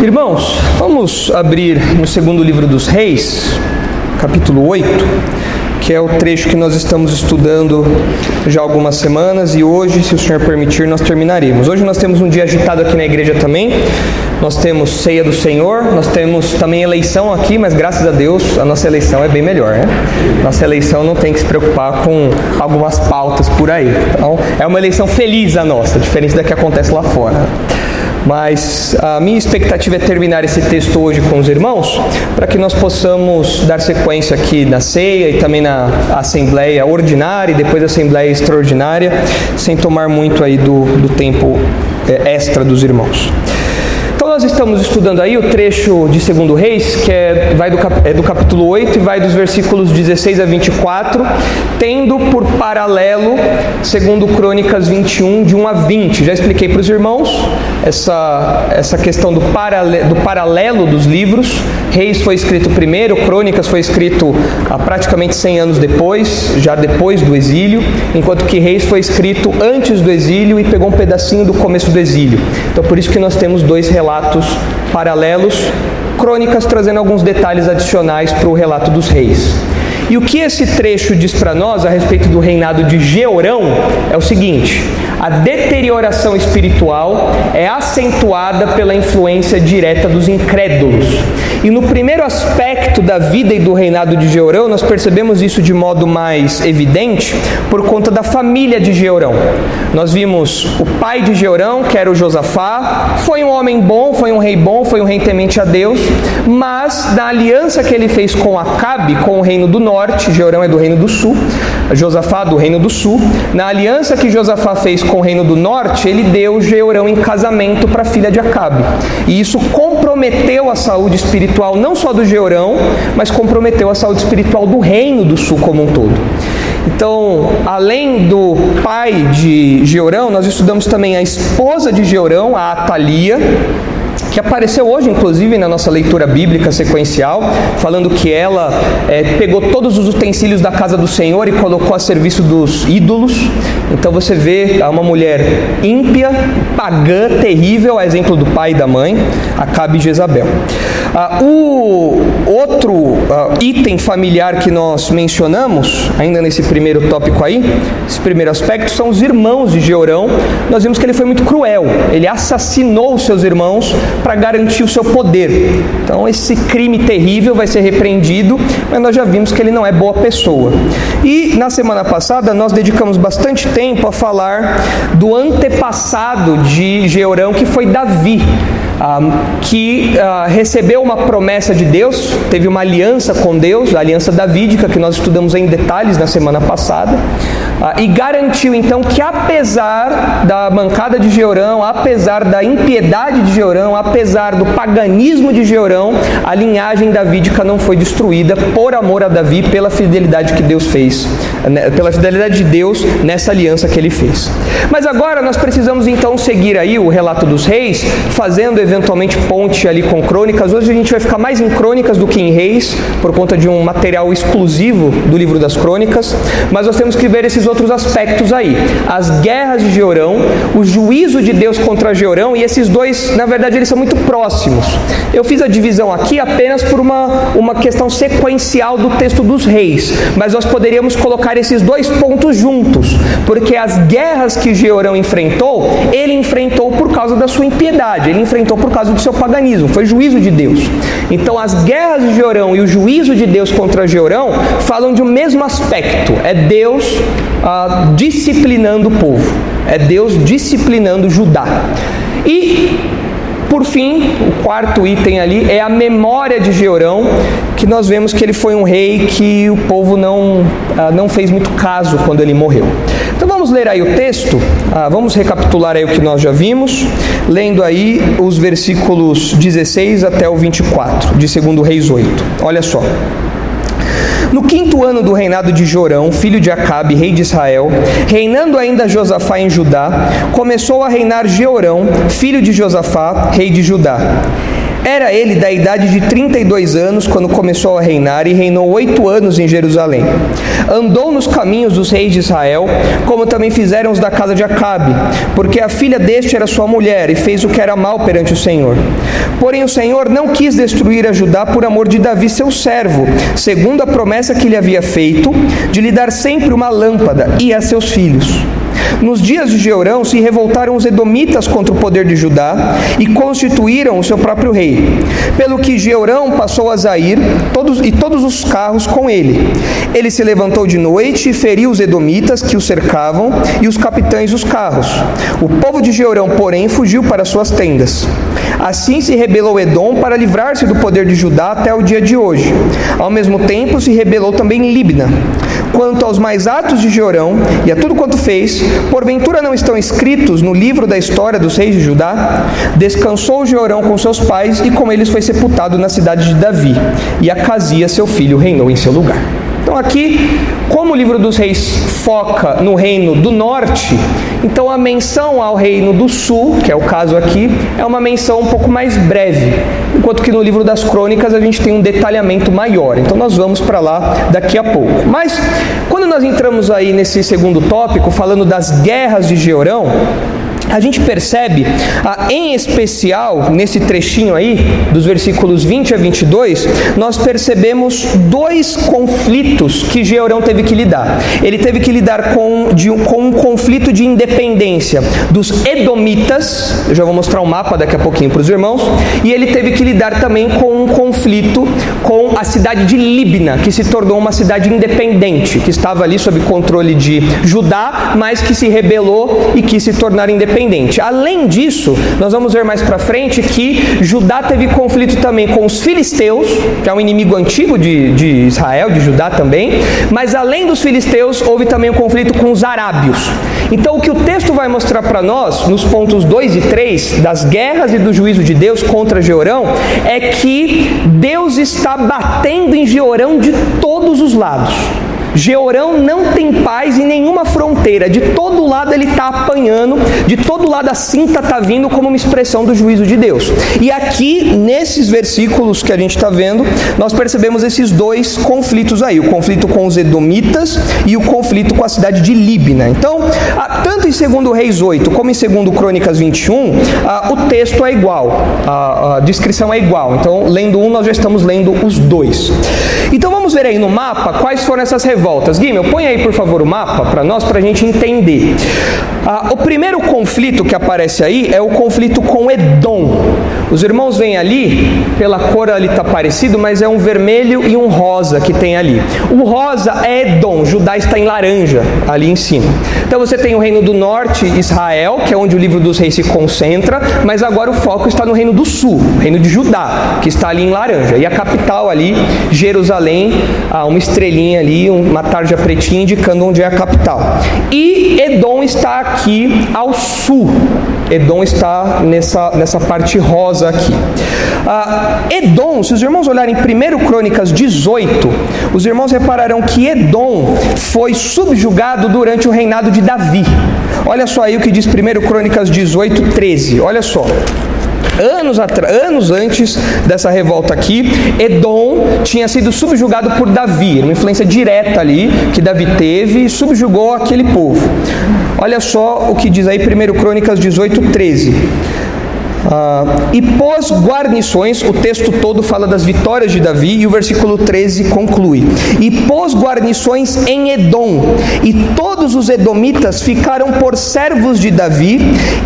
Irmãos, vamos abrir no segundo livro dos Reis, capítulo 8, que é o trecho que nós estamos estudando já algumas semanas e hoje, se o Senhor permitir, nós terminaremos. Hoje nós temos um dia agitado aqui na igreja também. Nós temos ceia do Senhor, nós temos também eleição aqui, mas graças a Deus a nossa eleição é bem melhor, né? Nossa eleição não tem que se preocupar com algumas pautas por aí. Então, é uma eleição feliz a nossa, diferente da que acontece lá fora. Mas a minha expectativa é terminar esse texto hoje com os irmãos, para que nós possamos dar sequência aqui na ceia e também na assembleia ordinária e depois a assembleia extraordinária, sem tomar muito aí do, do tempo é, extra dos irmãos. Então nós estamos estudando aí o trecho de 2 Reis, que é, vai do, é do capítulo 8 e vai dos versículos 16 a 24, tendo por paralelo, segundo Crônicas 21, de 1 a 20. Já expliquei para os irmãos essa, essa questão do, paralelo, do paralelo dos livros. Reis foi escrito primeiro, Crônicas foi escrito há praticamente 100 anos depois, já depois do exílio, enquanto que Reis foi escrito antes do exílio e pegou um pedacinho do começo do exílio. Então por isso que nós temos dois relatos paralelos, Crônicas trazendo alguns detalhes adicionais para o relato dos reis. E o que esse trecho diz para nós a respeito do reinado de Georão é o seguinte: a deterioração espiritual é acentuada pela influência direta dos incrédulos. E no primeiro aspecto da vida e do reinado de Georão, nós percebemos isso de modo mais evidente por conta da família de Georão. Nós vimos o pai de Georão, que era o Josafá, foi um homem bom, foi um rei bom, foi um rei temente a Deus, mas na aliança que ele fez com Acabe, com o reino do norte, Georão é do reino do sul, Josafá do reino do sul, na aliança que Josafá fez com o reino do norte, ele deu Georão em casamento para a filha de Acabe. E isso comprometeu a saúde espiritual não só do Georão, mas comprometeu a saúde espiritual do reino do sul como um todo. Então, além do pai de Georão, nós estudamos também a esposa de Georão, a Atalia, que apareceu hoje, inclusive, na nossa leitura bíblica sequencial, falando que ela é, pegou todos os utensílios da casa do Senhor e colocou a serviço dos ídolos. Então você vê uma mulher ímpia, pagã, terrível, a exemplo do pai e da mãe, Acabe e Jezabel. Ah, o outro ah, item familiar que nós mencionamos, ainda nesse primeiro tópico aí, esse primeiro aspecto, são os irmãos de Georão. Nós vimos que ele foi muito cruel, ele assassinou seus irmãos para garantir o seu poder. Então, esse crime terrível vai ser repreendido, mas nós já vimos que ele não é boa pessoa. E na semana passada nós dedicamos bastante tempo a falar do antepassado de Georão, que foi Davi que recebeu uma promessa de Deus, teve uma aliança com Deus, a aliança davídica, que nós estudamos em detalhes na semana passada, uh, e garantiu então que, apesar da mancada de Georão, apesar da impiedade de Georão, apesar do paganismo de Georão, a linhagem davídica não foi destruída por amor a Davi, pela fidelidade que Deus fez, né, pela fidelidade de Deus nessa aliança que ele fez. Mas agora nós precisamos então seguir aí o relato dos reis, fazendo eventualmente ponte ali com crônicas. Hoje a gente vai ficar mais em crônicas do que em reis, por conta de um material exclusivo do livro das crônicas, mas nós temos que ver esses outros aspectos aí. As guerras de Georão, o juízo de Deus contra Georão, e esses dois, na verdade, eles são muito próximos. Eu fiz a divisão aqui apenas por uma, uma questão sequencial do texto dos reis, mas nós poderíamos colocar esses dois pontos juntos, porque as guerras que Georão enfrentou, ele enfrentou por causa da sua impiedade, ele enfrentou por causa do seu paganismo, foi juízo de Deus. Então as guerras de Georão e o juízo de Deus contra Georão falam de um mesmo aspecto: é Deus ah, disciplinando o povo, é Deus disciplinando Judá. E por fim, o quarto item ali é a memória de Georão, que nós vemos que ele foi um rei que o povo não, ah, não fez muito caso quando ele morreu. Então vamos ler aí o texto, ah, vamos recapitular aí o que nós já vimos, lendo aí os versículos 16 até o 24 de 2 Reis 8. Olha só. No quinto ano do reinado de Jorão, filho de Acabe, rei de Israel, reinando ainda Josafá em Judá, começou a reinar Jeorão, filho de Josafá, rei de Judá. Era ele da idade de 32 anos quando começou a reinar e reinou oito anos em Jerusalém. Andou nos caminhos dos reis de Israel, como também fizeram os da casa de Acabe, porque a filha deste era sua mulher e fez o que era mal perante o Senhor. Porém, o Senhor não quis destruir a Judá por amor de Davi, seu servo, segundo a promessa que lhe havia feito, de lhe dar sempre uma lâmpada e a seus filhos. Nos dias de Jeurão se revoltaram os edomitas contra o poder de Judá e constituíram o seu próprio rei. Pelo que Jeurão passou a Zair todos, e todos os carros com ele. Ele se levantou de noite e feriu os edomitas que o cercavam e os capitães dos carros. O povo de Jeurão, porém, fugiu para suas tendas. Assim se rebelou Edom para livrar-se do poder de Judá até o dia de hoje. Ao mesmo tempo se rebelou também Libna. Quanto aos mais atos de Jeorão e a tudo quanto fez, porventura não estão escritos no livro da história dos reis de Judá? Descansou Jeorão com seus pais e com eles foi sepultado na cidade de Davi, e Acasias, seu filho, reinou em seu lugar. Então, aqui, como o livro dos reis foca no reino do norte, então a menção ao reino do sul, que é o caso aqui, é uma menção um pouco mais breve, enquanto que no livro das crônicas a gente tem um detalhamento maior. Então, nós vamos para lá daqui a pouco. Mas, quando nós entramos aí nesse segundo tópico, falando das guerras de Georão, a gente percebe, em especial nesse trechinho aí, dos versículos 20 a 22, nós percebemos dois conflitos que Georão teve que lidar. Ele teve que lidar com, de, com um conflito de independência dos Edomitas, eu já vou mostrar o um mapa daqui a pouquinho para os irmãos, e ele teve que lidar também com um conflito com a cidade de Libna, que se tornou uma cidade independente, que estava ali sob controle de Judá, mas que se rebelou e quis se tornar independente independente. Além disso, nós vamos ver mais para frente que Judá teve conflito também com os filisteus, que é um inimigo antigo de, de Israel, de Judá também, mas além dos filisteus, houve também um conflito com os arábios. Então, o que o texto vai mostrar para nós, nos pontos 2 e 3, das guerras e do juízo de Deus contra Jeorão, é que Deus está batendo em Jeorão de todos os lados. Georão não tem paz em nenhuma fronteira, de todo lado ele está apanhando, de todo lado a cinta está vindo como uma expressão do juízo de Deus. E aqui, nesses versículos que a gente está vendo, nós percebemos esses dois conflitos aí: o conflito com os Edomitas e o conflito com a cidade de Líbina. Então, tanto em 2 Reis 8 como em 2 Crônicas 21, o texto é igual, a descrição é igual. Então, lendo um, nós já estamos lendo os dois. Então, vamos ver aí no mapa quais foram essas revoltas revoltas. Guimel, põe aí por favor o mapa para nós, para a gente entender. Ah, o primeiro conflito que aparece aí é o conflito com Edom. Os irmãos veem ali, pela cor ali está parecido, mas é um vermelho e um rosa que tem ali. O rosa é Edom, Judá está em laranja ali em cima. Então você tem o reino do norte, Israel, que é onde o livro dos reis se concentra, mas agora o foco está no reino do sul, reino de Judá, que está ali em laranja. E a capital ali, Jerusalém, ah, uma estrelinha ali, uma tarja pretinha indicando onde é a capital. E Edom está aqui ao sul. Edom está nessa, nessa parte rosa aqui. Ah, Edom, se os irmãos olharem 1 Crônicas 18, os irmãos repararão que Edom foi subjugado durante o reinado de Davi. Olha só aí o que diz 1 Crônicas 18, 13. Olha só. Anos, anos antes dessa revolta aqui, Edom tinha sido subjugado por Davi, uma influência direta ali que Davi teve e subjugou aquele povo. Olha só o que diz aí 1 Crônicas 18, 13. Ah, e pós guarnições, o texto todo fala das vitórias de Davi e o versículo 13 conclui: E pós guarnições em Edom, e todos os edomitas ficaram por servos de Davi,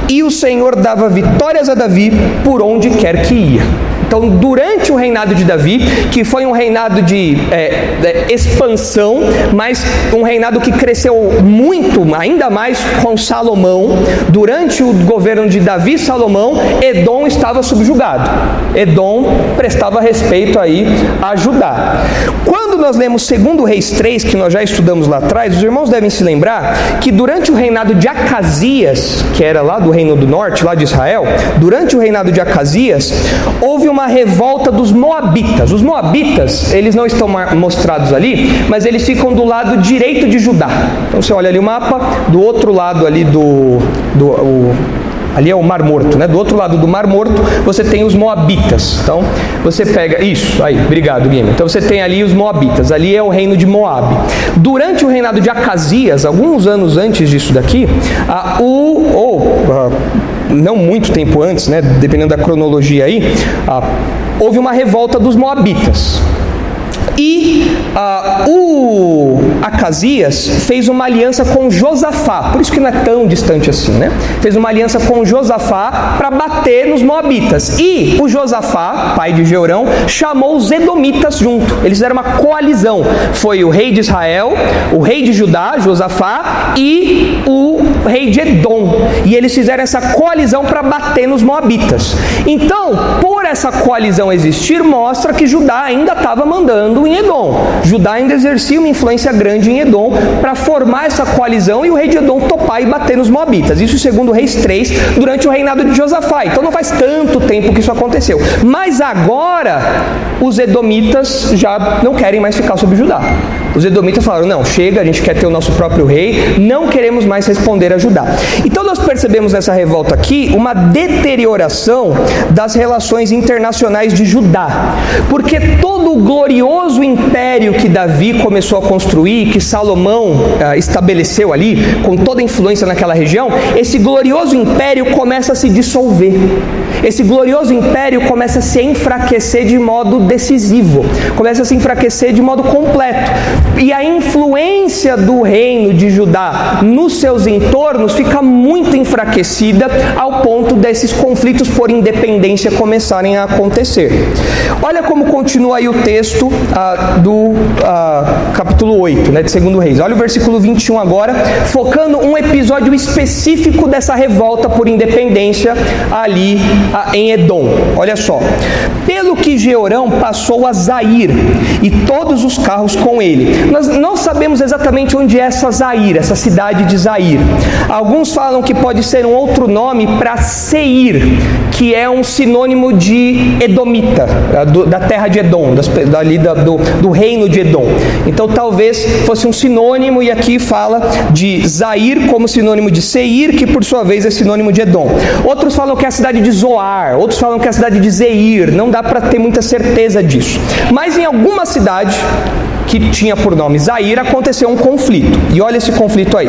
e o Senhor dava vitórias a Davi por onde quer que ia. Então, durante o reinado de Davi, que foi um reinado de é, é, expansão, mas um reinado que cresceu muito, ainda mais com Salomão, durante o governo de Davi e Salomão, Edom estava subjugado. Edom prestava respeito aí a Judá. Quando nós lemos 2 Reis 3, que nós já estudamos lá atrás, os irmãos devem se lembrar que durante o reinado de Acasias, que era lá do reino do norte, lá de Israel, durante o reinado de Acasias, houve uma revolta dos moabitas. Os moabitas, eles não estão mostrados ali, mas eles ficam do lado direito de Judá. Então você olha ali o mapa, do outro lado ali do, do o, Ali é o Mar Morto, né? Do outro lado do Mar Morto você tem os Moabitas. Então você pega isso aí, obrigado, Guilherme. Então você tem ali os Moabitas. Ali é o reino de Moab. Durante o reinado de Acasias, alguns anos antes disso daqui, a, o ou não muito tempo antes, né, dependendo da cronologia aí, ah, houve uma revolta dos Moabitas. E uh, o Acasias fez uma aliança com Josafá, por isso que não é tão distante assim, né? Fez uma aliança com Josafá para bater nos Moabitas. E o Josafá, pai de Jeurão, chamou os Edomitas junto. Eles fizeram uma coalizão. Foi o rei de Israel, o rei de Judá, Josafá, e o rei de Edom. E eles fizeram essa coalizão para bater nos Moabitas. Então, por essa coalizão existir, mostra que Judá ainda estava mandando em Edom. Judá ainda exercia uma influência grande em Edom para formar essa coalizão e o rei de Edom topar e bater nos Moabitas. Isso segundo Reis 3, durante o reinado de Josafá. Então não faz tanto tempo que isso aconteceu. Mas agora os edomitas já não querem mais ficar sob Judá. Os edomitas falaram: não, chega, a gente quer ter o nosso próprio rei, não queremos mais responder a Judá. Então nós percebemos nessa revolta aqui uma deterioração das relações internacionais de Judá, porque todo o glorioso império que Davi começou a construir, que Salomão ah, estabeleceu ali, com toda a influência naquela região, esse glorioso império começa a se dissolver. Esse glorioso império começa a se enfraquecer de modo decisivo, começa a se enfraquecer de modo completo. E a influência do reino de Judá nos seus entornos fica muito enfraquecida ao ponto desses conflitos por independência começarem a acontecer. Olha como continua aí o texto ah, do ah, capítulo 8, né, de 2 Reis. Olha o versículo 21 agora, focando um episódio específico dessa revolta por independência ali em Edom. Olha só. Pelo que Georão passou a Zair e todos os carros com ele. Nós não sabemos exatamente onde é essa Zair, essa cidade de Zair. Alguns falam que pode ser um outro nome para Seir, que é um sinônimo de Edomita, da terra de Edom, dali do, do reino de Edom. Então talvez fosse um sinônimo, e aqui fala de Zair como sinônimo de Seir, que por sua vez é sinônimo de Edom. Outros falam que é a cidade de Zoar, outros falam que é a cidade de Zeir, não dá para ter muita certeza disso. Mas em alguma cidade que tinha por nome Zair aconteceu um conflito, e olha esse conflito aí.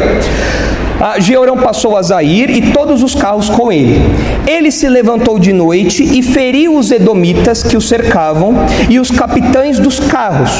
Georão passou a Zair e todos os carros com ele. Ele se levantou de noite e feriu os edomitas que o cercavam e os capitães dos carros.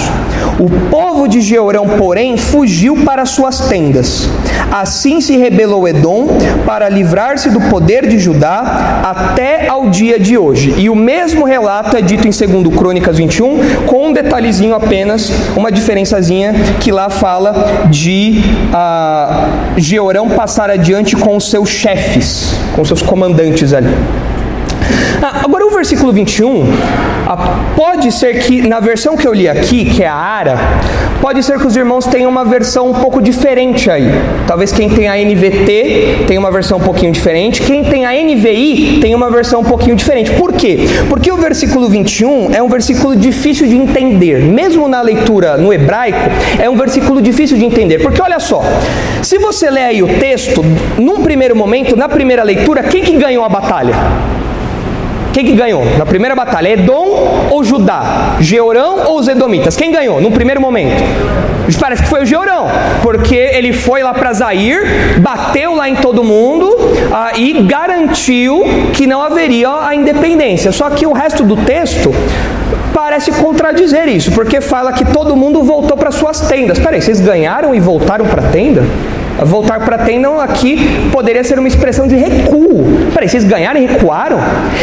O povo de Georão, porém, fugiu para suas tendas. Assim se rebelou Edom para livrar-se do poder de Judá até ao dia de hoje. E o mesmo relato é dito em 2 Crônicas 21, com um detalhezinho apenas, uma diferençazinha que lá fala de ah, Georão passar adiante com os seus chefes, com seus comandantes ali. Ah, agora o versículo 21, ah, pode ser que na versão que eu li aqui, que é a Ara, pode ser que os irmãos tenham uma versão um pouco diferente aí. Talvez quem tem a NVT tenha uma versão um pouquinho diferente, quem tem a NVI tem uma versão um pouquinho diferente. Por quê? Porque o versículo 21 é um versículo difícil de entender, mesmo na leitura no hebraico, é um versículo difícil de entender. Porque olha só, se você ler aí o texto, num primeiro momento, na primeira leitura, quem que ganhou a batalha? Quem que ganhou? Na primeira batalha, Edom ou Judá? Georão ou os Edomitas? Quem ganhou no primeiro momento? Parece que foi o Georão, porque ele foi lá para Zair, bateu lá em todo mundo ah, e garantiu que não haveria a independência. Só que o resto do texto parece contradizer isso, porque fala que todo mundo voltou para suas tendas. Peraí, vocês ganharam e voltaram para a tenda? Voltar para Tendon aqui poderia ser uma expressão de recuo. Peraí, vocês ganharam e recuaram?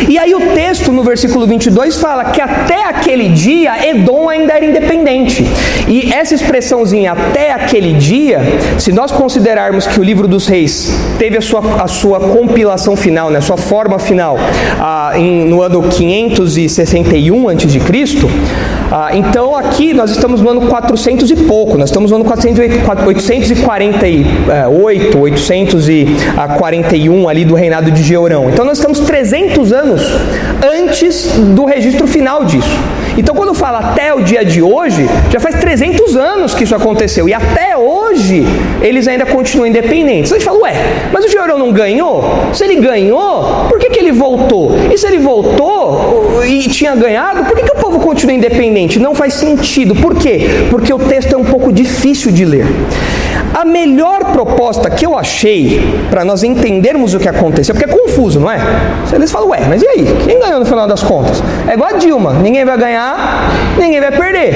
E aí o texto no versículo 22 fala que até aquele dia Edom ainda era independente. E essa expressãozinha até aquele dia, se nós considerarmos que o livro dos reis teve a sua, a sua compilação final, né, a sua forma final, ah, em, no ano 561 a.C., ah, então aqui nós estamos no ano 400 e pouco, nós estamos no ano 400, 840 8, 841 ali do reinado de Georão. Então nós estamos 300 anos antes do registro final disso. Então quando fala até o dia de hoje, já faz 300 anos que isso aconteceu e até hoje eles ainda continuam independentes. A gente fala, ué, mas o Georão não ganhou? Se ele ganhou, por que, que ele voltou? E se ele voltou e tinha ganhado, por que, que o povo continua independente? Não faz sentido. Por quê? Porque o texto é um pouco difícil de ler. A melhor proposta que eu achei para nós entendermos o que aconteceu, porque é confuso, não é? Eles falam, ué, mas e aí? Quem ganhou no final das contas? É igual a Dilma: ninguém vai ganhar, ninguém vai perder.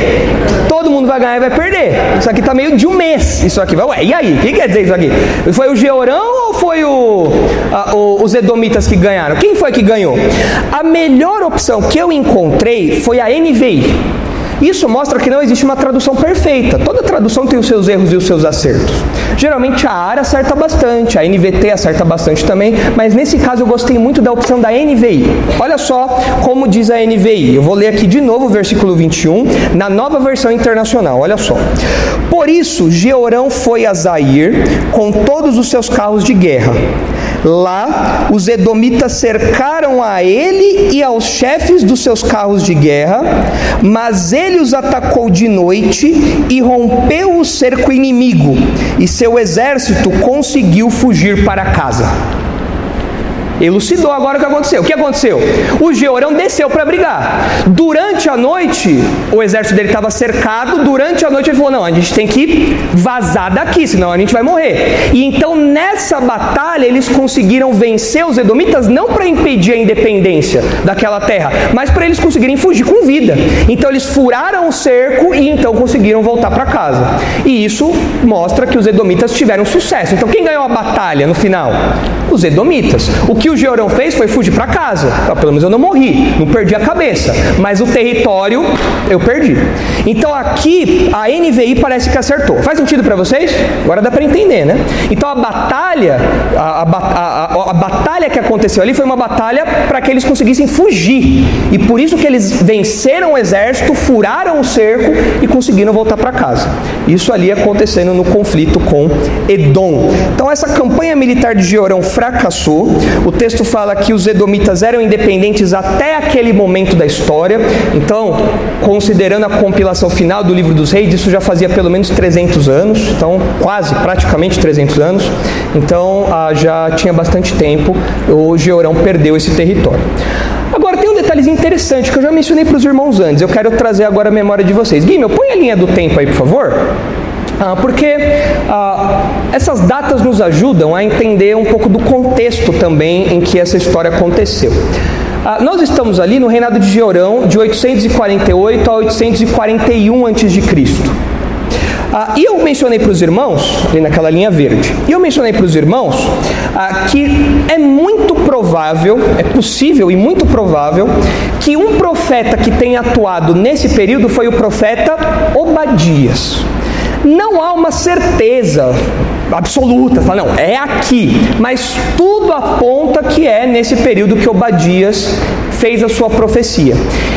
Todo mundo vai ganhar e vai perder. Isso aqui está meio de um mês. Isso aqui vai, ué, e aí? O que quer dizer isso aqui? Foi o Georão ou foi o, a, o, os Edomitas que ganharam? Quem foi que ganhou? A melhor opção que eu encontrei foi a NVI. Isso mostra que não existe uma tradução perfeita. Toda tradução tem os seus erros e os seus acertos. Geralmente a ARA acerta bastante, a NVT acerta bastante também, mas nesse caso eu gostei muito da opção da NVI. Olha só como diz a NVI. Eu vou ler aqui de novo o versículo 21, na nova versão internacional. Olha só. Por isso, Georão foi a Zair com todos os seus carros de guerra. Lá, os edomitas cercaram a ele e aos chefes dos seus carros de guerra, mas ele os atacou de noite e rompeu o cerco inimigo, e seu exército conseguiu fugir para casa. Elucidou agora o que aconteceu. O que aconteceu? O Georão desceu para brigar. Durante a noite, o exército dele estava cercado. Durante a noite, ele falou: Não, a gente tem que vazar daqui, senão a gente vai morrer. E então, nessa batalha, eles conseguiram vencer os Edomitas, não para impedir a independência daquela terra, mas para eles conseguirem fugir com vida. Então, eles furaram o cerco e então conseguiram voltar para casa. E isso mostra que os Edomitas tiveram sucesso. Então, quem ganhou a batalha no final? Os Edomitas. O que que o Georão fez foi fugir para casa. Então, pelo menos eu não morri, não perdi a cabeça, mas o território eu perdi. Então aqui a NVI parece que acertou. Faz sentido para vocês? Agora dá para entender, né? Então a batalha, a, a, a, a, batalha que aconteceu ali foi uma batalha para que eles conseguissem fugir. E por isso que eles venceram o exército, furaram o cerco e conseguiram voltar para casa. Isso ali acontecendo no conflito com Edom. Então essa campanha militar de Georão fracassou. O texto fala que os edomitas eram independentes até aquele momento da história. Então, considerando a compilação final do livro dos reis, isso já fazia pelo menos 300 anos, então quase, praticamente 300 anos. Então, ah, já tinha bastante tempo. O Georão perdeu esse território. Agora, tem um detalhezinho interessante que eu já mencionei para os irmãos antes. Eu quero trazer agora a memória de vocês. Guilherme, põe a linha do tempo aí, por favor. Ah, porque ah, essas datas nos ajudam a entender um pouco do contexto também em que essa história aconteceu. Ah, nós estamos ali no reinado de Georão, de 848 a 841 a.C. Ah, e eu mencionei para os irmãos, ali naquela linha verde, e eu mencionei para os irmãos ah, que é muito provável, é possível e muito provável, que um profeta que tenha atuado nesse período foi o profeta Obadias. Não há uma certeza absoluta, fala, não, é aqui, mas tudo aponta que é nesse período que Obadias fez a sua profecia.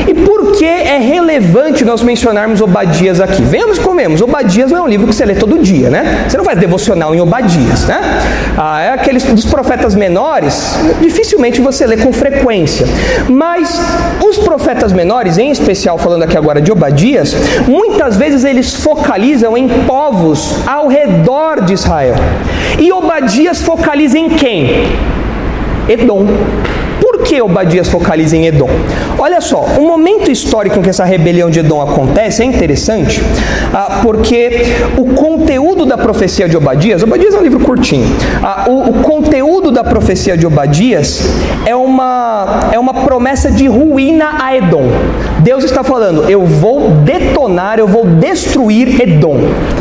E por que é relevante nós mencionarmos Obadias aqui? Vemos comemos. Obadias não é um livro que você lê todo dia, né? Você não faz devocional em Obadias, né? Ah, é aqueles dos profetas menores, dificilmente você lê com frequência. Mas os profetas menores, em especial falando aqui agora de Obadias, muitas vezes eles focalizam em povos ao redor de Israel. E Obadias focaliza em quem? Edom. Por que Obadias focaliza em Edom? Olha só, o momento histórico em que essa rebelião de Edom acontece é interessante, ah, porque o conteúdo da profecia de Obadias, Obadias é um livro curtinho, ah, o, conteúdo da profecia de Obadias é uma, é uma promessa de ruína a Edom. Deus está falando, eu vou detonar, eu vou destruir Edom.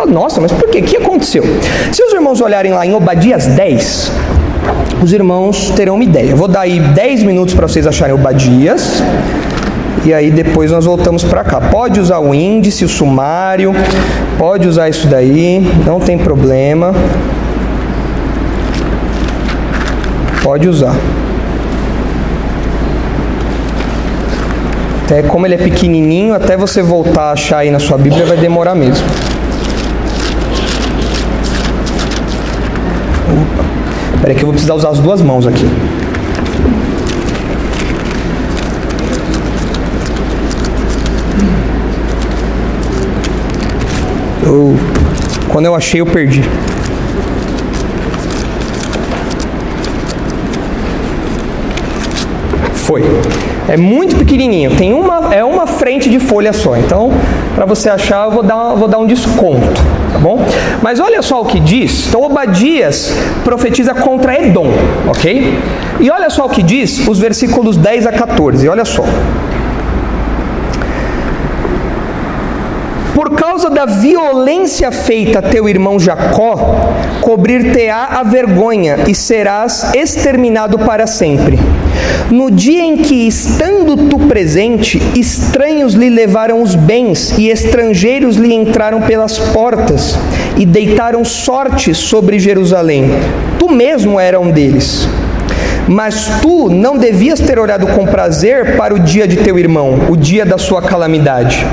Nossa, mas por quê? O que aconteceu? Se os irmãos olharem lá em Obadias 10, os irmãos terão uma ideia. Eu vou dar aí 10 minutos para vocês acharem o Badias. E aí depois nós voltamos para cá. Pode usar o índice, o sumário, pode usar isso daí, não tem problema. Pode usar. Até como ele é pequenininho, até você voltar a achar aí na sua Bíblia vai demorar mesmo. Espera que eu vou precisar usar as duas mãos aqui. Eu, quando eu achei, eu perdi. Foi. É muito pequenininho. Tem uma, é uma frente de folha só. Então, para você achar, eu vou dar, vou dar um desconto. Tá bom? Mas olha só o que diz. Então Obadias profetiza contra Edom, ok? E olha só o que diz os versículos 10 a 14. Olha só. Por causa da violência feita a teu irmão Jacó, cobrir-te-á a vergonha e serás exterminado para sempre. No dia em que, estando tu presente, estranhos lhe levaram os bens e estrangeiros lhe entraram pelas portas e deitaram sorte sobre Jerusalém. Tu mesmo era um deles. Mas tu não devias ter olhado com prazer para o dia de teu irmão, o dia da sua calamidade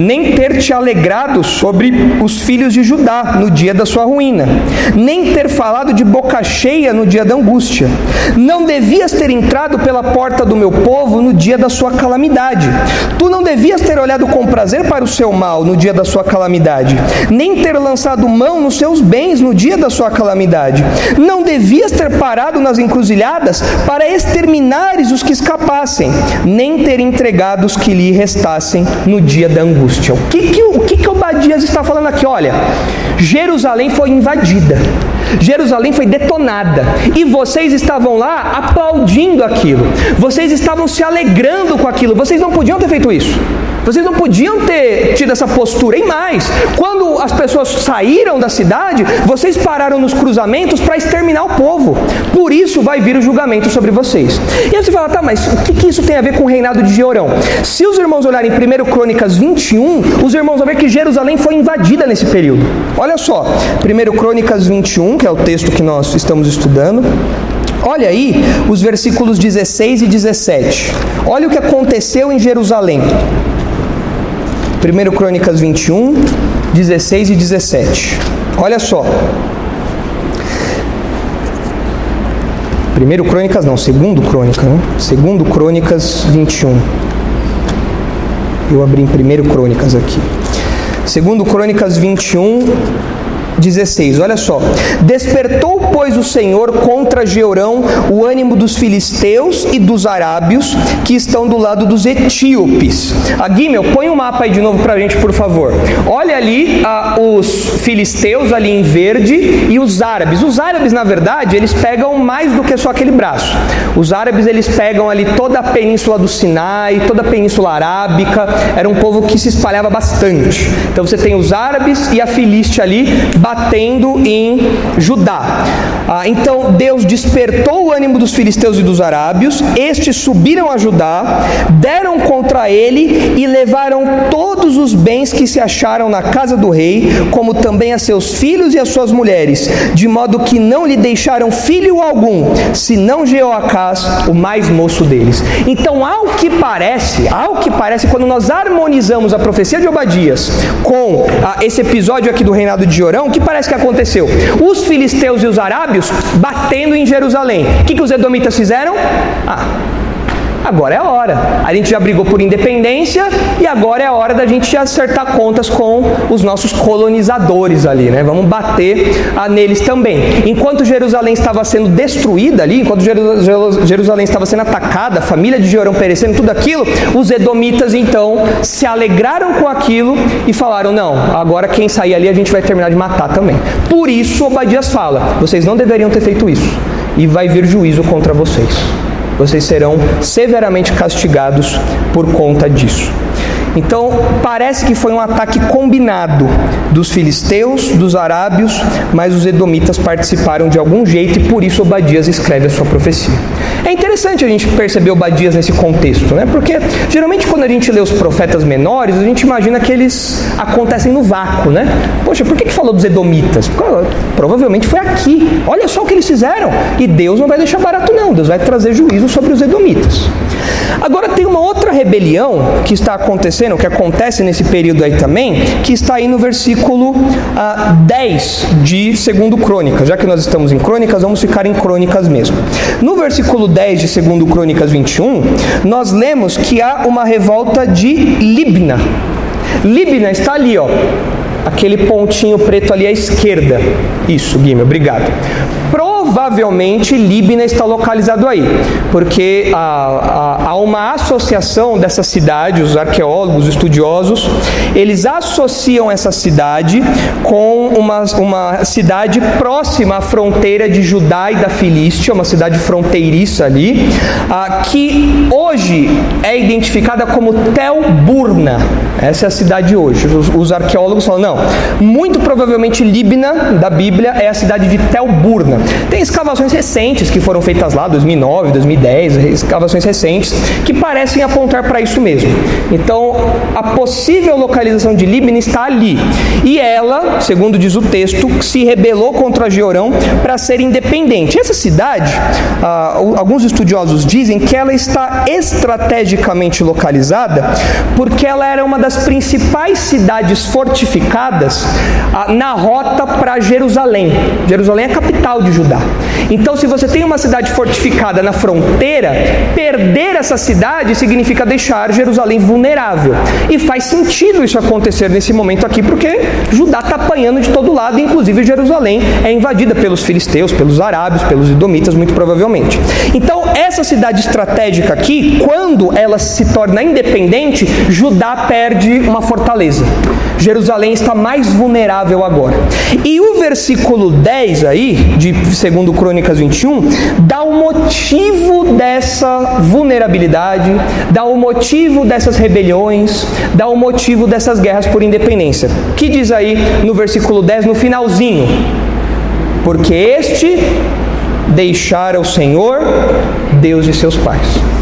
nem ter te alegrado sobre os filhos de Judá no dia da sua ruína, nem ter falado de boca cheia no dia da angústia. Não devias ter entrado pela porta do meu povo no dia da sua calamidade. Tu não devias ter olhado com prazer para o seu mal no dia da sua calamidade, nem ter lançado mão nos seus bens no dia da sua calamidade. Não devias ter parado nas encruzilhadas para exterminares os que escapassem, nem ter entregado os que lhe restassem no dia da angústia angústia. O que, que, o que, que está falando aqui? Olha, Jerusalém foi invadida, Jerusalém foi detonada, e vocês estavam lá aplaudindo aquilo, vocês estavam se alegrando com aquilo, vocês não podiam ter feito isso. Vocês não podiam ter tido essa postura. E mais, quando as pessoas saíram da cidade, vocês pararam nos cruzamentos para exterminar o povo. Por isso vai vir o julgamento sobre vocês. E aí você fala, tá, mas o que, que isso tem a ver com o reinado de Jeorão? Se os irmãos olharem 1 Crônicas 21, os irmãos vão ver que Jerusalém foi invadida nesse período. Olha só, 1 Crônicas 21, que é o texto que nós estamos estudando. Olha aí os versículos 16 e 17. Olha o que aconteceu em Jerusalém. 1 Crônicas 21, 16 e 17. Olha só. 1 Crônicas não, 2 Crônica, né? 2 Crônicas 21. Eu abri em 1 Crônicas aqui. 2 Crônicas 21, 16, olha só. Despertou, pois, o Senhor contra Jeorão o ânimo dos filisteus e dos arábios que estão do lado dos etíopes. Aguimel, põe o um mapa aí de novo para a gente, por favor. Olha ali ah, os filisteus ali em verde e os árabes. Os árabes, na verdade, eles pegam mais do que só aquele braço. Os árabes, eles pegam ali toda a península do Sinai, toda a península arábica. Era um povo que se espalhava bastante. Então você tem os árabes e a Filiste ali batendo em Judá. Ah, então Deus despertou o ânimo dos filisteus e dos arábios, estes subiram a Judá, deram contra ele e levaram todos os bens que se acharam na casa do rei, como também a seus filhos e as suas mulheres, de modo que não lhe deixaram filho algum, senão Jeoacás, o mais moço deles. Então, ao que parece, ao que parece, quando nós harmonizamos a profecia de Obadias com ah, esse episódio aqui do reinado de Jorão, o que parece que aconteceu? Os filisteus e os arábios batendo em Jerusalém. O que, que os edomitas fizeram? Ah, agora é a hora. A gente já brigou por independência e agora é a hora da gente acertar contas com os nossos colonizadores ali, né? Vamos bater neles também. Enquanto Jerusalém estava sendo destruída ali, enquanto Jerusalém estava sendo atacada, a família de Jeorão perecendo, tudo aquilo, os edomitas então se alegraram com aquilo e falaram: não, agora quem sair ali a gente vai terminar de matar também. Por isso Obadias fala: vocês não deveriam ter feito isso e vai vir juízo contra vocês vocês serão severamente castigados por conta disso. Então, parece que foi um ataque combinado dos filisteus, dos arábios, mas os edomitas participaram de algum jeito e por isso Obadias escreve a sua profecia. É interessante a gente perceber Obadias nesse contexto, né? Porque geralmente quando a gente lê os profetas menores, a gente imagina que eles acontecem no vácuo, né? Poxa, por que, que falou dos edomitas? Provavelmente foi aqui. Olha só o que eles fizeram. E Deus não vai deixar barato, não. Deus vai trazer juízo sobre os edomitas. Agora tem uma outra rebelião que está acontecendo, que acontece nesse período aí também, que está aí no versículo ah, 10 de 2 Crônicas. Já que nós estamos em Crônicas, vamos ficar em Crônicas mesmo. No versículo 10 de 2 Crônicas 21, nós lemos que há uma revolta de Libna. Libna está ali, ó. Aquele pontinho preto ali à esquerda. Isso, Guilherme, obrigado provavelmente Líbina está localizado aí, porque há, uma associação dessa cidade, os arqueólogos, os estudiosos, eles associam essa cidade com uma, uma cidade próxima à fronteira de Judá e da Filístia, uma cidade fronteiriça ali, que hoje é identificada como Telburna. Essa é a cidade hoje. Os, os arqueólogos falam, não, muito provavelmente Líbina, da Bíblia, é a cidade de Telburna. Tem escavações recentes que foram feitas lá, 2009, 2010, escavações recentes, que parecem apontar para isso mesmo. Então, a possível localização de Líbina está ali. E ela, segundo diz o texto, se rebelou contra Georão para ser independente. Essa cidade, ah, alguns estudiosos dizem que ela está estrategicamente localizada porque ela era uma das principais cidades fortificadas ah, na rota para Jerusalém. Jerusalém é a capital de Judá. Então, se você tem uma cidade fortificada na fronteira, perder essa cidade significa deixar Jerusalém vulnerável. E faz sentido isso acontecer nesse momento aqui, porque Judá está apanhando de todo lado, inclusive Jerusalém é invadida pelos filisteus, pelos arábios, pelos idomitas, muito provavelmente. Então, essa cidade estratégica aqui, quando ela se torna independente, Judá perde uma fortaleza. Jerusalém está mais vulnerável agora. E o versículo 10 aí, de 2 Crônicas 21, dá o motivo dessa vulnerabilidade, dá o motivo dessas rebeliões, dá o motivo dessas guerras por independência. Que diz aí no versículo 10, no finalzinho? Porque este deixara o Senhor, Deus de seus pais.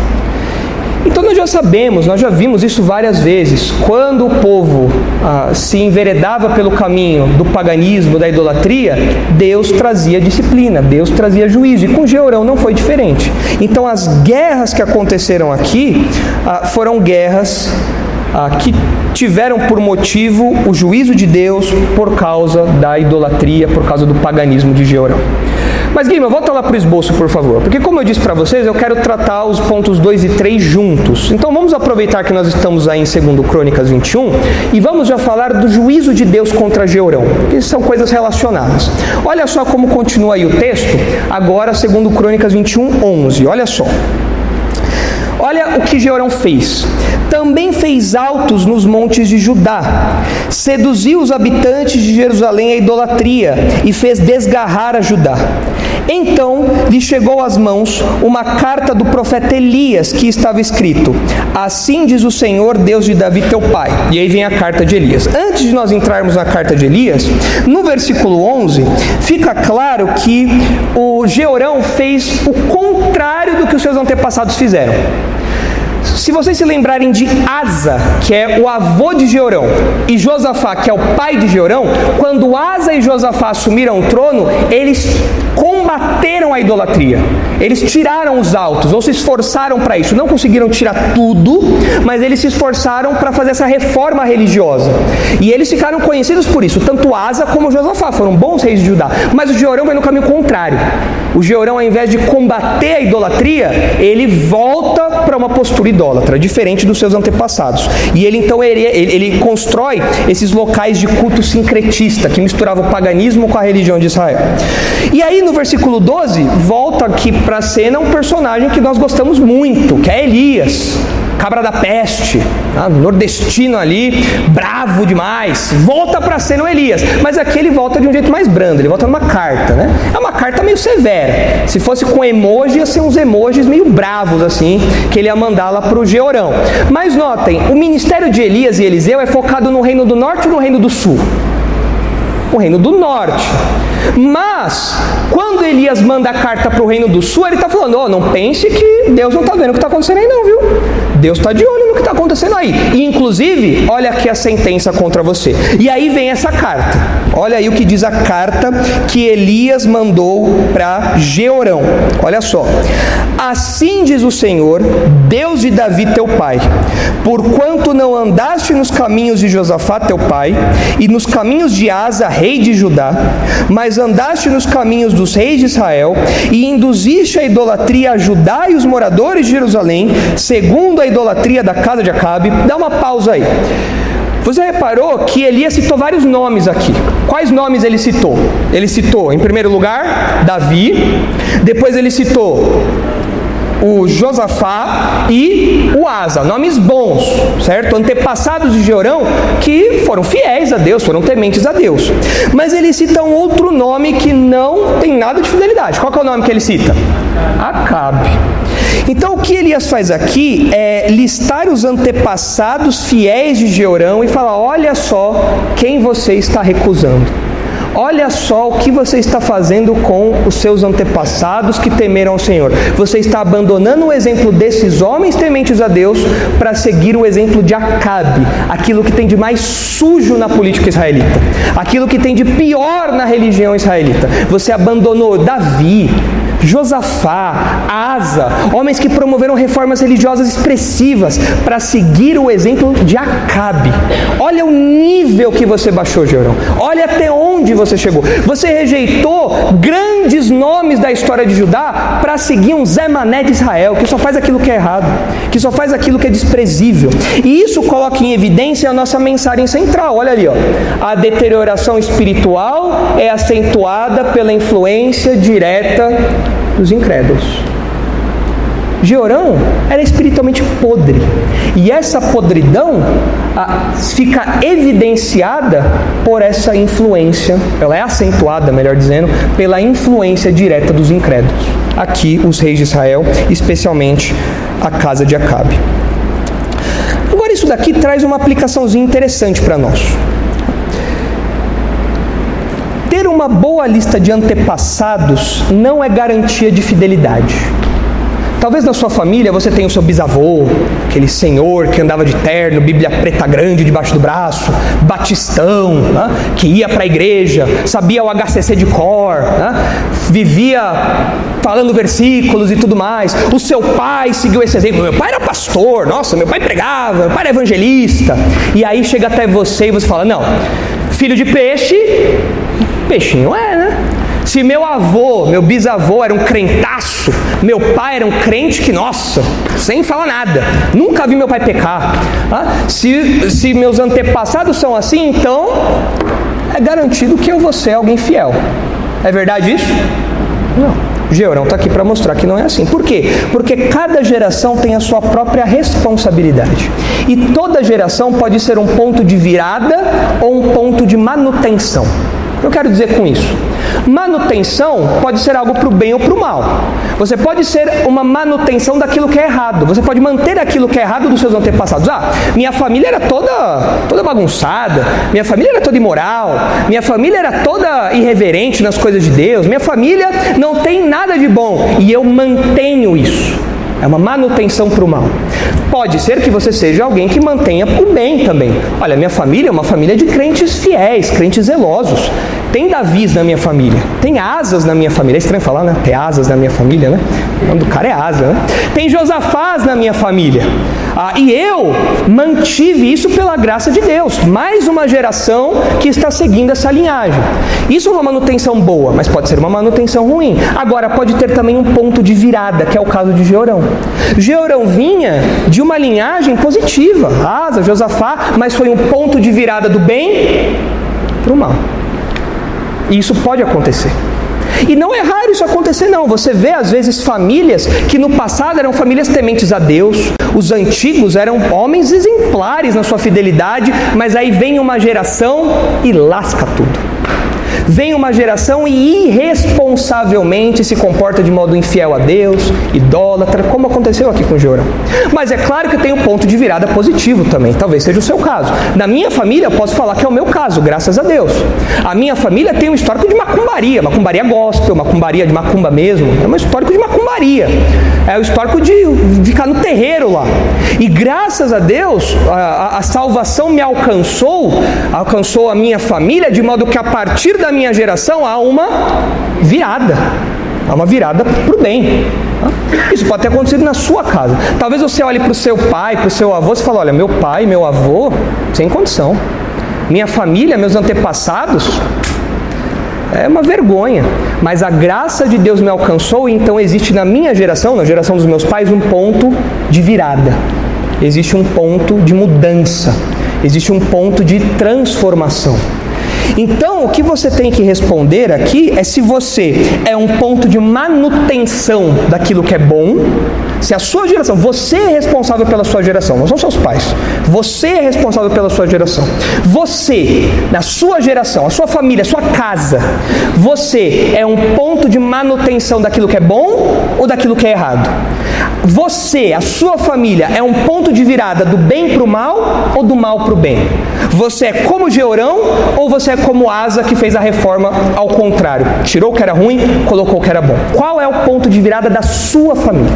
Então nós já sabemos, nós já vimos isso várias vezes. Quando o povo ah, se enveredava pelo caminho do paganismo, da idolatria, Deus trazia disciplina, Deus trazia juízo. E com Georão não foi diferente. Então as guerras que aconteceram aqui ah, foram guerras ah, que tiveram por motivo o juízo de Deus por causa da idolatria, por causa do paganismo de Georão. Mas Guilherme, volta lá para o esboço, por favor. Porque como eu disse para vocês, eu quero tratar os pontos 2 e 3 juntos. Então vamos aproveitar que nós estamos aí em 2 Crônicas 21 e vamos já falar do juízo de Deus contra Georão. Que são coisas relacionadas. Olha só como continua aí o texto, agora 2 Crônicas 21, 11. Olha só. Olha o que Georão fez. Também fez altos nos montes de Judá, seduziu os habitantes de Jerusalém à idolatria e fez desgarrar a Judá. Então lhe chegou às mãos uma carta do profeta Elias que estava escrito: Assim diz o Senhor, Deus de Davi teu pai. E aí vem a carta de Elias. Antes de nós entrarmos na carta de Elias, no versículo 11, fica claro que o Georão fez o contrário do que os seus antepassados fizeram. Se vocês se lembrarem de Asa, que é o avô de Georão, e Josafá, que é o pai de Georão, quando Asa e Josafá assumiram o trono, eles combateram a idolatria. Eles tiraram os altos, ou se esforçaram para isso. Não conseguiram tirar tudo, mas eles se esforçaram para fazer essa reforma religiosa. E eles ficaram conhecidos por isso. Tanto Asa como Josafá foram bons reis de Judá. Mas o Georão vai no caminho contrário. O Georão, ao invés de combater a idolatria, ele volta para uma postura idólatra, diferente dos seus antepassados. E ele então ele, ele constrói esses locais de culto sincretista que misturava o paganismo com a religião de Israel. E aí no versículo 12, volta aqui para a cena um personagem que nós gostamos muito, que é Elias cabra da peste, tá? nordestino ali, bravo demais, volta para ser no Elias, mas aqui ele volta de um jeito mais brando, ele volta numa carta, né? É uma carta meio severa. Se fosse com emoji, ia ser uns emojis meio bravos assim, que ele ia mandar lá para o Georão. Mas notem, o ministério de Elias e Eliseu é focado no reino do norte ou no reino do sul? O reino do norte. Mas, quando Elias manda a carta para o reino do sul, ele está falando: oh, não pense que Deus não está vendo o que está acontecendo aí, não, viu? Deus está de no que está acontecendo aí. E, inclusive, olha aqui a sentença contra você. E aí vem essa carta. Olha aí o que diz a carta que Elias mandou para Georão. Olha só. Assim diz o Senhor, Deus de Davi teu pai: Porquanto não andaste nos caminhos de Josafá teu pai, e nos caminhos de Asa, rei de Judá, mas andaste nos caminhos dos reis de Israel, e induziste a idolatria a Judá e os moradores de Jerusalém, segundo a idolatria da casa de Acabe. Dá uma pausa aí. Você reparou que Elias citou vários nomes aqui. Quais nomes ele citou? Ele citou, em primeiro lugar, Davi, depois ele citou o Josafá e o Asa, nomes bons, certo? Antepassados de Jeorão que foram fiéis a Deus, foram tementes a Deus. Mas ele cita um outro nome que não tem nada de fidelidade. Qual é o nome que ele cita? Acabe. Então o que Elias faz aqui é listar os antepassados fiéis de Jeorão e falar: olha só quem você está recusando. Olha só o que você está fazendo com os seus antepassados que temeram ao Senhor. Você está abandonando o exemplo desses homens tementes a Deus para seguir o exemplo de Acabe, aquilo que tem de mais sujo na política israelita, aquilo que tem de pior na religião israelita. Você abandonou Davi, Josafá, Asa, homens que promoveram reformas religiosas expressivas para seguir o exemplo de Acabe. Olha o nível que você baixou, Georão. Olha até onde você chegou. Você rejeitou grandes nomes da história de Judá para seguir um Zé Mané de Israel, que só faz aquilo que é errado, que só faz aquilo que é desprezível. E isso coloca em evidência a nossa mensagem central. Olha ali, ó. A deterioração espiritual é acentuada pela influência direta dos incrédulos. Georão era espiritualmente podre. E essa podridão fica evidenciada por essa influência, ela é acentuada, melhor dizendo, pela influência direta dos incrédulos. Aqui, os reis de Israel, especialmente a casa de Acabe. Agora, isso daqui traz uma aplicaçãozinha interessante para nós. Ter uma boa lista de antepassados não é garantia de fidelidade. Talvez na sua família você tenha o seu bisavô, aquele senhor que andava de terno, Bíblia preta grande debaixo do braço, batistão, né? que ia para a igreja, sabia o HCC de cor, né? vivia falando versículos e tudo mais. O seu pai seguiu esse exemplo. Meu pai era pastor, nossa, meu pai pregava, meu pai era evangelista. E aí chega até você e você fala: não, filho de peixe, peixinho é, né? Se meu avô, meu bisavô era um crentaço, meu pai era um crente que, nossa, sem falar nada, nunca vi meu pai pecar. Ah, se, se meus antepassados são assim, então é garantido que eu vou ser alguém fiel. É verdade isso? Não. Georão está aqui para mostrar que não é assim. Por quê? Porque cada geração tem a sua própria responsabilidade. E toda geração pode ser um ponto de virada ou um ponto de manutenção. Eu quero dizer com isso. Manutenção pode ser algo para o bem ou para o mal. Você pode ser uma manutenção daquilo que é errado. Você pode manter aquilo que é errado dos seus antepassados. Ah, minha família era toda, toda bagunçada. Minha família era toda imoral. Minha família era toda irreverente nas coisas de Deus. Minha família não tem nada de bom. E eu mantenho isso. É uma manutenção para o mal. Pode ser que você seja alguém que mantenha o bem também. Olha, minha família é uma família de crentes fiéis, crentes zelosos. Tem Davis na minha família, tem asas na minha família. É estranho falar, né? Tem asas na minha família, né? O nome do cara é asa, né? Tem Josafás na minha família. Ah, e eu mantive isso pela graça de Deus. Mais uma geração que está seguindo essa linhagem. Isso é uma manutenção boa, mas pode ser uma manutenção ruim. Agora, pode ter também um ponto de virada, que é o caso de Georão. Georão vinha de uma linhagem positiva, Asa, Josafá, mas foi um ponto de virada do bem para o mal. E isso pode acontecer. E não é raro isso acontecer, não. Você vê, às vezes, famílias que no passado eram famílias tementes a Deus, os antigos eram homens exemplares na sua fidelidade, mas aí vem uma geração e lasca tudo. Vem uma geração e irresponsavelmente se comporta de modo infiel a Deus, idólatra, como aconteceu aqui com Jorão. Mas é claro que tem um ponto de virada positivo também, talvez seja o seu caso. Na minha família, eu posso falar que é o meu caso, graças a Deus. A minha família tem um histórico de macumbaria, macumbaria gospel, macumbaria de macumba mesmo, é um histórico de macumbaria. É o histórico de ficar no terreiro lá. E graças a Deus, a, a salvação me alcançou, alcançou a minha família, de modo que a partir da minha geração há uma virada. Há uma virada para o bem. Isso pode ter acontecido na sua casa. Talvez você olhe para o seu pai, para o seu avô, e fale: olha, meu pai, meu avô, sem condição. Minha família, meus antepassados, é uma vergonha. Mas a graça de Deus me alcançou, então existe na minha geração, na geração dos meus pais, um ponto de virada. Existe um ponto de mudança. existe um ponto de transformação. Então, o que você tem que responder aqui é se você é um ponto de manutenção daquilo que é bom, se a sua geração, você é responsável pela sua geração, não são seus pais. Você é responsável pela sua geração. Você, na sua geração, a sua família, a sua casa, você é um ponto de manutenção daquilo que é bom ou daquilo que é errado. Você, a sua família, é um ponto de virada do bem para o mal ou do mal para o bem? Você é como Georão ou você é como Asa que fez a reforma ao contrário? Tirou o que era ruim, colocou o que era bom. Qual é o ponto de virada da sua família?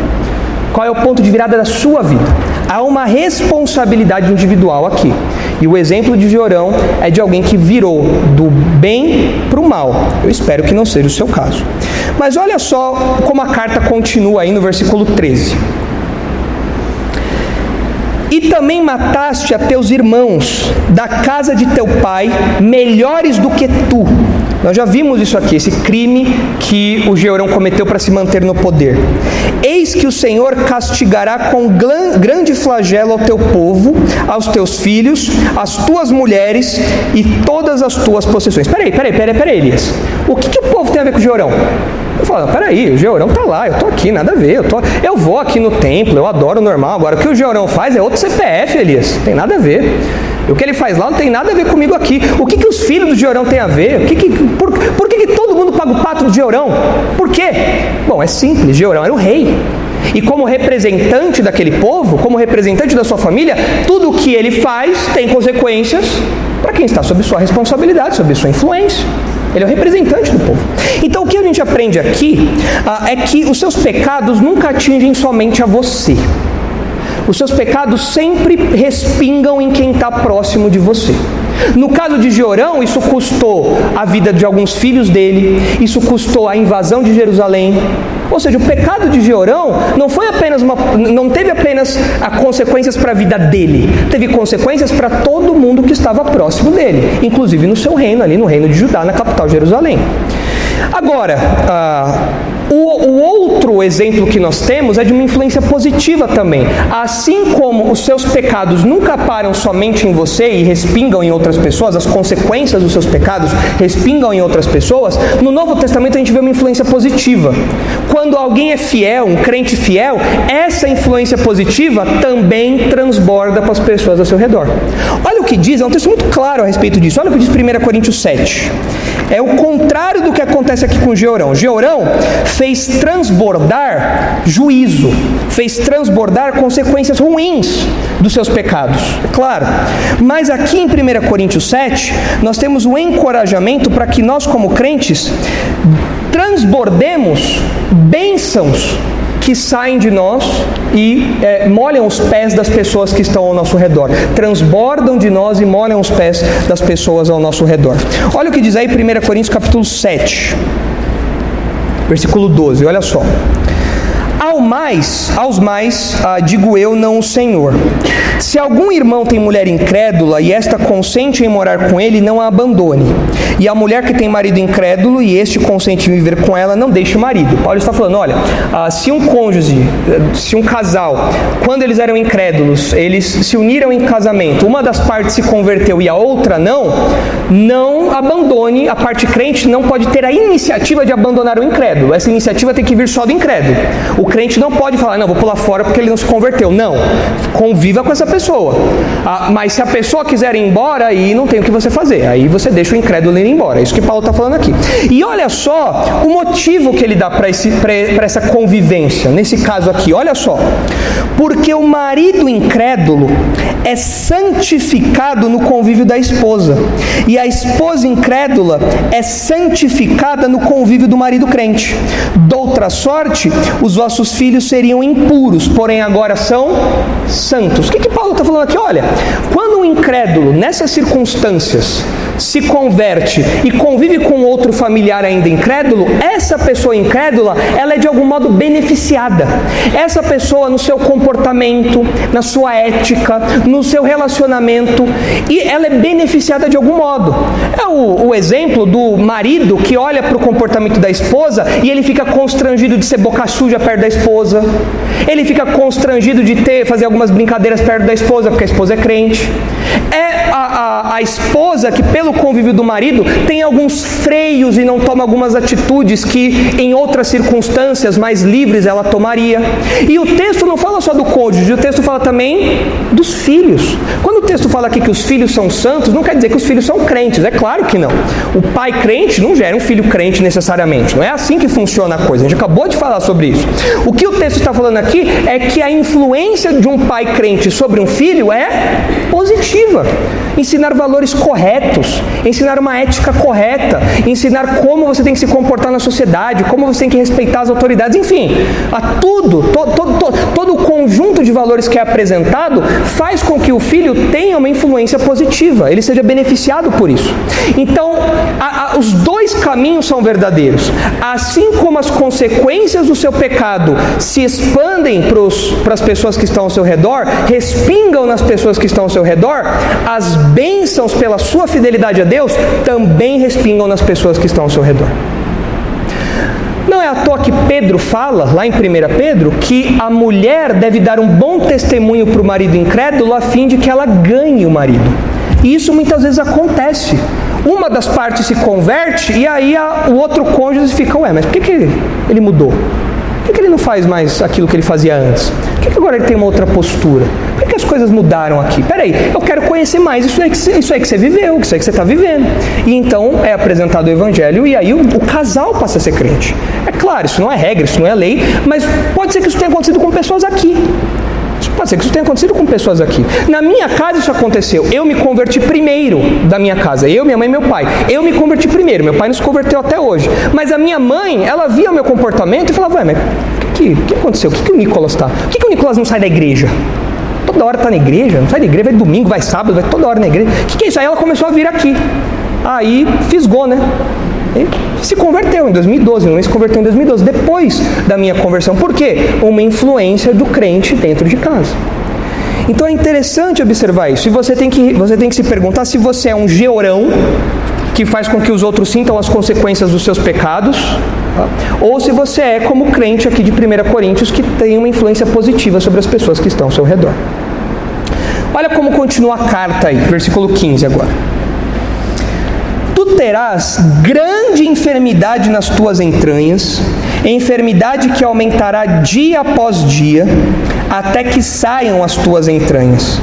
Qual é o ponto de virada da sua vida? Há uma responsabilidade individual aqui. E o exemplo de Georão é de alguém que virou do bem para o mal. Eu espero que não seja o seu caso. Mas olha só como a carta continua aí no versículo 13. E também mataste a teus irmãos da casa de teu pai, melhores do que tu. Nós já vimos isso aqui, esse crime que o Georão cometeu para se manter no poder. Eis que o Senhor castigará com grande flagelo ao teu povo, aos teus filhos, às tuas mulheres e todas as tuas possessões. Peraí, peraí, peraí, peraí, Elias. O que, que o povo tem a ver com o Georão? Eu falo, peraí, o Georão tá lá, eu tô aqui, nada a ver. Eu, tô, eu vou aqui no templo, eu adoro o normal. Agora, o que o Georão faz é outro CPF, Elias. Tem nada a ver. O que ele faz lá não tem nada a ver comigo aqui. O que, que os filhos do Georão têm a ver? O que que, por, por que, que todo mundo paga o pato do Georão? Por quê? Bom, é simples, Georão era o rei. E como representante daquele povo, como representante da sua família, tudo o que ele faz tem consequências para quem está sob sua responsabilidade, sob sua influência. Ele é o representante do povo. Então o que a gente aprende aqui ah, é que os seus pecados nunca atingem somente a você. Os seus pecados sempre respingam em quem está próximo de você. No caso de Jorão, isso custou a vida de alguns filhos dele, isso custou a invasão de Jerusalém. Ou seja, o pecado de Jorão não foi apenas uma, não teve apenas consequências para a vida dele, teve consequências para todo mundo que estava próximo dele, inclusive no seu reino ali, no reino de Judá, na capital Jerusalém. Agora, ah, o, o, outro exemplo que nós temos é de uma influência positiva também. Assim como os seus pecados nunca param somente em você e respingam em outras pessoas, as consequências dos seus pecados respingam em outras pessoas, no Novo Testamento a gente vê uma influência positiva. Quando alguém é fiel, um crente fiel, essa influência positiva também transborda para as pessoas ao seu redor. Olha o que diz, é um texto muito claro a respeito disso. Olha o que diz 1 Coríntios 7. É o contrário do que acontece aqui com Georão. Georão fez transbordar juízo, fez transbordar consequências ruins dos seus pecados, é claro. Mas aqui em 1 Coríntios 7, nós temos um encorajamento para que nós, como crentes, transbordemos bênçãos que saem de nós e é, molham os pés das pessoas que estão ao nosso redor. Transbordam de nós e molham os pés das pessoas ao nosso redor. Olha o que diz aí 1 Coríntios capítulo 7, versículo 12, olha só. Ao mais, aos mais, ah, digo eu, não o Senhor. Se algum irmão tem mulher incrédula e esta consente em morar com ele, não a abandone. E a mulher que tem marido incrédulo e este consente em viver com ela, não deixe o marido. Paulo está falando: olha, ah, se um cônjuge, se um casal, quando eles eram incrédulos, eles se uniram em casamento, uma das partes se converteu e a outra não, não abandone, a parte crente não pode ter a iniciativa de abandonar o incrédulo. Essa iniciativa tem que vir só do incrédulo. O crente não pode falar, não, vou pular fora porque ele não se converteu. Não. Conviva com essa pessoa. Ah, mas se a pessoa quiser ir embora, aí não tem o que você fazer. Aí você deixa o incrédulo ir embora. É isso que Paulo está falando aqui. E olha só o motivo que ele dá para essa convivência, nesse caso aqui. Olha só. Porque o marido incrédulo é santificado no convívio da esposa. E a esposa incrédula é santificada no convívio do marido crente. Doutra sorte, os vossos filhos seriam impuros, porém agora são santos. O que, que Paulo está falando aqui? Olha, quando um incrédulo, nessas circunstâncias, se converte e convive com outro familiar ainda incrédulo, essa pessoa incrédula, ela é de algum modo beneficiada. Essa pessoa no seu comportamento, na sua ética, no seu relacionamento, e ela é beneficiada de algum modo. É o, o exemplo do marido que olha para o comportamento da esposa e ele fica constrangido de ser boca suja perto da esposa. Ele fica constrangido de ter fazer algumas brincadeiras perto da esposa, porque a esposa é crente. É a, a esposa que, pelo convívio do marido, tem alguns freios e não toma algumas atitudes que, em outras circunstâncias mais livres, ela tomaria. E o texto não fala só do cônjuge, o texto fala também dos filhos. Quando o texto fala aqui que os filhos são santos, não quer dizer que os filhos são crentes, é claro que não. O pai crente não gera um filho crente necessariamente, não é assim que funciona a coisa. A gente acabou de falar sobre isso. O que o texto está falando aqui é que a influência de um pai crente sobre um filho é positiva. Ensinar valores corretos, ensinar uma ética correta, ensinar como você tem que se comportar na sociedade, como você tem que respeitar as autoridades, enfim, a tudo, to, to, to, todo o conjunto de valores que é apresentado faz com que o filho tenha uma influência positiva, ele seja beneficiado por isso. Então, a, a, os dois caminhos são verdadeiros. Assim como as consequências do seu pecado se expandem para as pessoas que estão ao seu redor, respingam nas pessoas que estão ao seu redor, as bênçãos pela sua fidelidade a Deus também respingam nas pessoas que estão ao seu redor. Não é à toa que Pedro fala, lá em 1 Pedro, que a mulher deve dar um bom testemunho para o marido incrédulo a fim de que ela ganhe o marido. E isso muitas vezes acontece. Uma das partes se converte e aí a, o outro cônjuge fica, ué, mas por que, que ele mudou? Por que, ele não faz mais aquilo que ele fazia antes? Por que, agora ele tem uma outra postura? Por que, as coisas mudaram aqui? Peraí, eu quero conhecer mais isso aí que, isso aí que você viveu, isso aí que você está vivendo. E então é apresentado o evangelho e aí o, o casal passa a ser crente. É claro, isso não é regra, isso não é lei, mas pode ser que isso tenha acontecido com pessoas aqui. Pode ser que isso tenha acontecido com pessoas aqui. Na minha casa isso aconteceu. Eu me converti primeiro da minha casa. Eu, minha mãe e meu pai. Eu me converti primeiro. Meu pai não se converteu até hoje. Mas a minha mãe, ela via o meu comportamento e falava, ué, mas o que, que, que aconteceu? O que, que o Nicolas está? Por que, que o Nicolas não sai da igreja? Toda hora está na igreja, não sai da igreja, vai domingo, vai sábado, vai toda hora na igreja. O que, que é isso? Aí ela começou a vir aqui. Aí fisgou, né? E se converteu em 2012, não se converteu em 2012, depois da minha conversão. Por quê? Uma influência do crente dentro de casa. Então é interessante observar isso. E você tem que, você tem que se perguntar se você é um georão que faz com que os outros sintam as consequências dos seus pecados, tá? ou se você é como crente aqui de 1 Coríntios que tem uma influência positiva sobre as pessoas que estão ao seu redor. Olha como continua a carta aí, versículo 15 agora terás grande enfermidade nas tuas entranhas, enfermidade que aumentará dia após dia, até que saiam as tuas entranhas.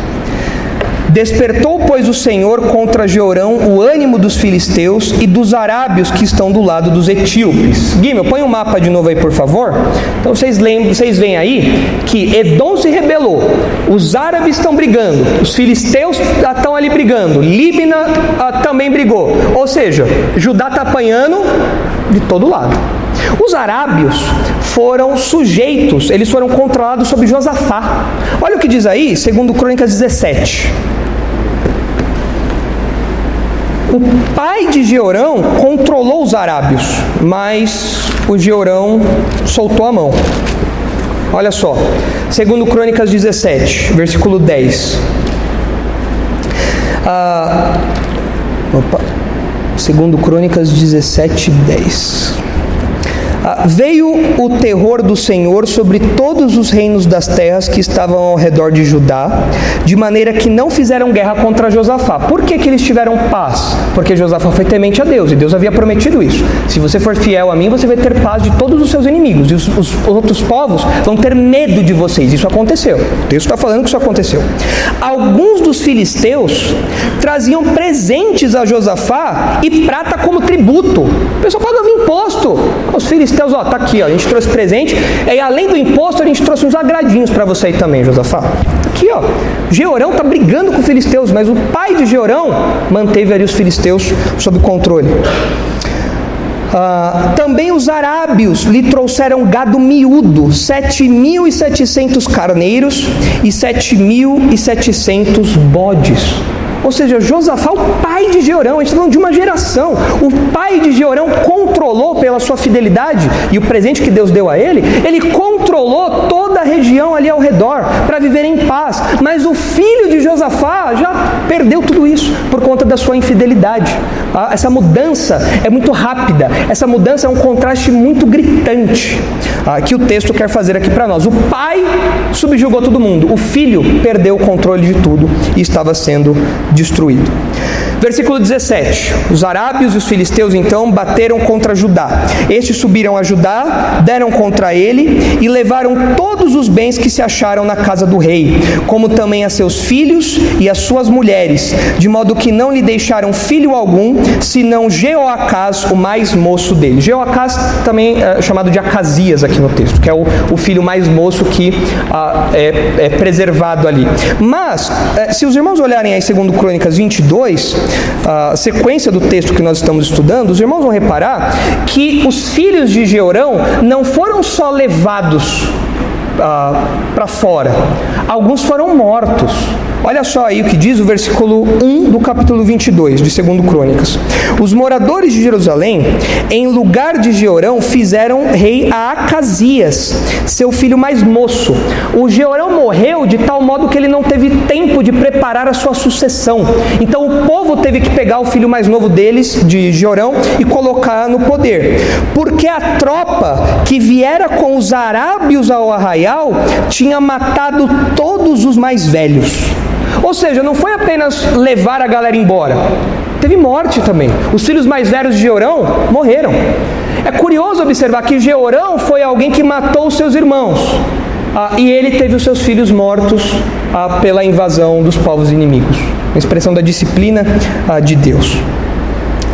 Despertou, pois, o Senhor contra Jeorão o ânimo dos filisteus e dos arábios que estão do lado dos etíopes. Guilherme, põe o um mapa de novo aí, por favor. Então vocês lembram, vocês veem aí que Edom se rebelou, os árabes estão brigando, os filisteus estão ali brigando, Líbina ah, também brigou. Ou seja, Judá está apanhando de todo lado. Os arábios foram sujeitos, eles foram controlados sob Josafá. Olha o que diz aí, segundo Crônicas 17. O pai de Georão controlou os arábios, mas o Georão soltou a mão. Olha só, segundo Crônicas 17, versículo 10. Ah, opa, segundo Crônicas 17, 10. Ah, veio o terror do Senhor sobre todos os reinos das terras que estavam ao redor de Judá, de maneira que não fizeram guerra contra Josafá. Por que, que eles tiveram paz? Porque Josafá foi temente a Deus e Deus havia prometido isso. Se você for fiel a mim, você vai ter paz de todos os seus inimigos e os, os, os outros povos vão ter medo de vocês. Isso aconteceu. O texto está falando que isso aconteceu. Alguns dos filisteus traziam presentes a Josafá e prata como tributo. O pessoal pagava imposto. Os filisteus ó, tá aqui, ó, a gente trouxe presente, e além do imposto, a gente trouxe uns agradinhos para você aí também, Josafá. Aqui, ó, Georão tá brigando com os filisteus, mas o pai de Georão manteve ali os filisteus sob controle. Ah, também os arábios lhe trouxeram gado miúdo, 7.700 carneiros e 7.700 bodes. Ou seja, Josafá, o pai de Jeorão, a gente está falando de uma geração. O pai de Jeorão controlou pela sua fidelidade e o presente que Deus deu a ele, ele controlou toda a região ali ao redor para viver em paz. Mas o filho de Josafá já perdeu tudo isso por conta da sua infidelidade. Ah, essa mudança é muito rápida, essa mudança é um contraste muito gritante ah, que o texto quer fazer aqui para nós. O pai subjugou todo mundo, o filho perdeu o controle de tudo e estava sendo destruído. Versículo 17: Os arábios e os filisteus então bateram contra Judá. Estes subiram a Judá, deram contra ele e levaram todos os bens que se acharam na casa do rei, como também a seus filhos e as suas mulheres, de modo que não lhe deixaram filho algum, senão Jeoacás, o mais moço dele. Jeoacás também é chamado de Acasias aqui no texto, que é o, o filho mais moço que ah, é, é, preservado ali. Mas, eh, se os irmãos olharem aí segundo Crônicas 22, a sequência do texto que nós estamos estudando, os irmãos vão reparar que os filhos de Georão não foram só levados ah, para fora, alguns foram mortos. Olha só aí o que diz o versículo 1 do capítulo 22 de 2 Crônicas. Os moradores de Jerusalém, em lugar de Georão, fizeram rei a Acasias, seu filho mais moço. O Georão morreu de tal modo que ele não teve tempo de preparar a sua sucessão. Então o povo teve que pegar o filho mais novo deles, de Georão, e colocar no poder. Porque a tropa que viera com os arábios ao arraial tinha matado todos os mais velhos. Ou seja, não foi apenas levar a galera embora, teve morte também. Os filhos mais velhos de Georão morreram. É curioso observar que Georão foi alguém que matou os seus irmãos. Ah, e ele teve os seus filhos mortos ah, pela invasão dos povos inimigos. Uma expressão da disciplina ah, de Deus.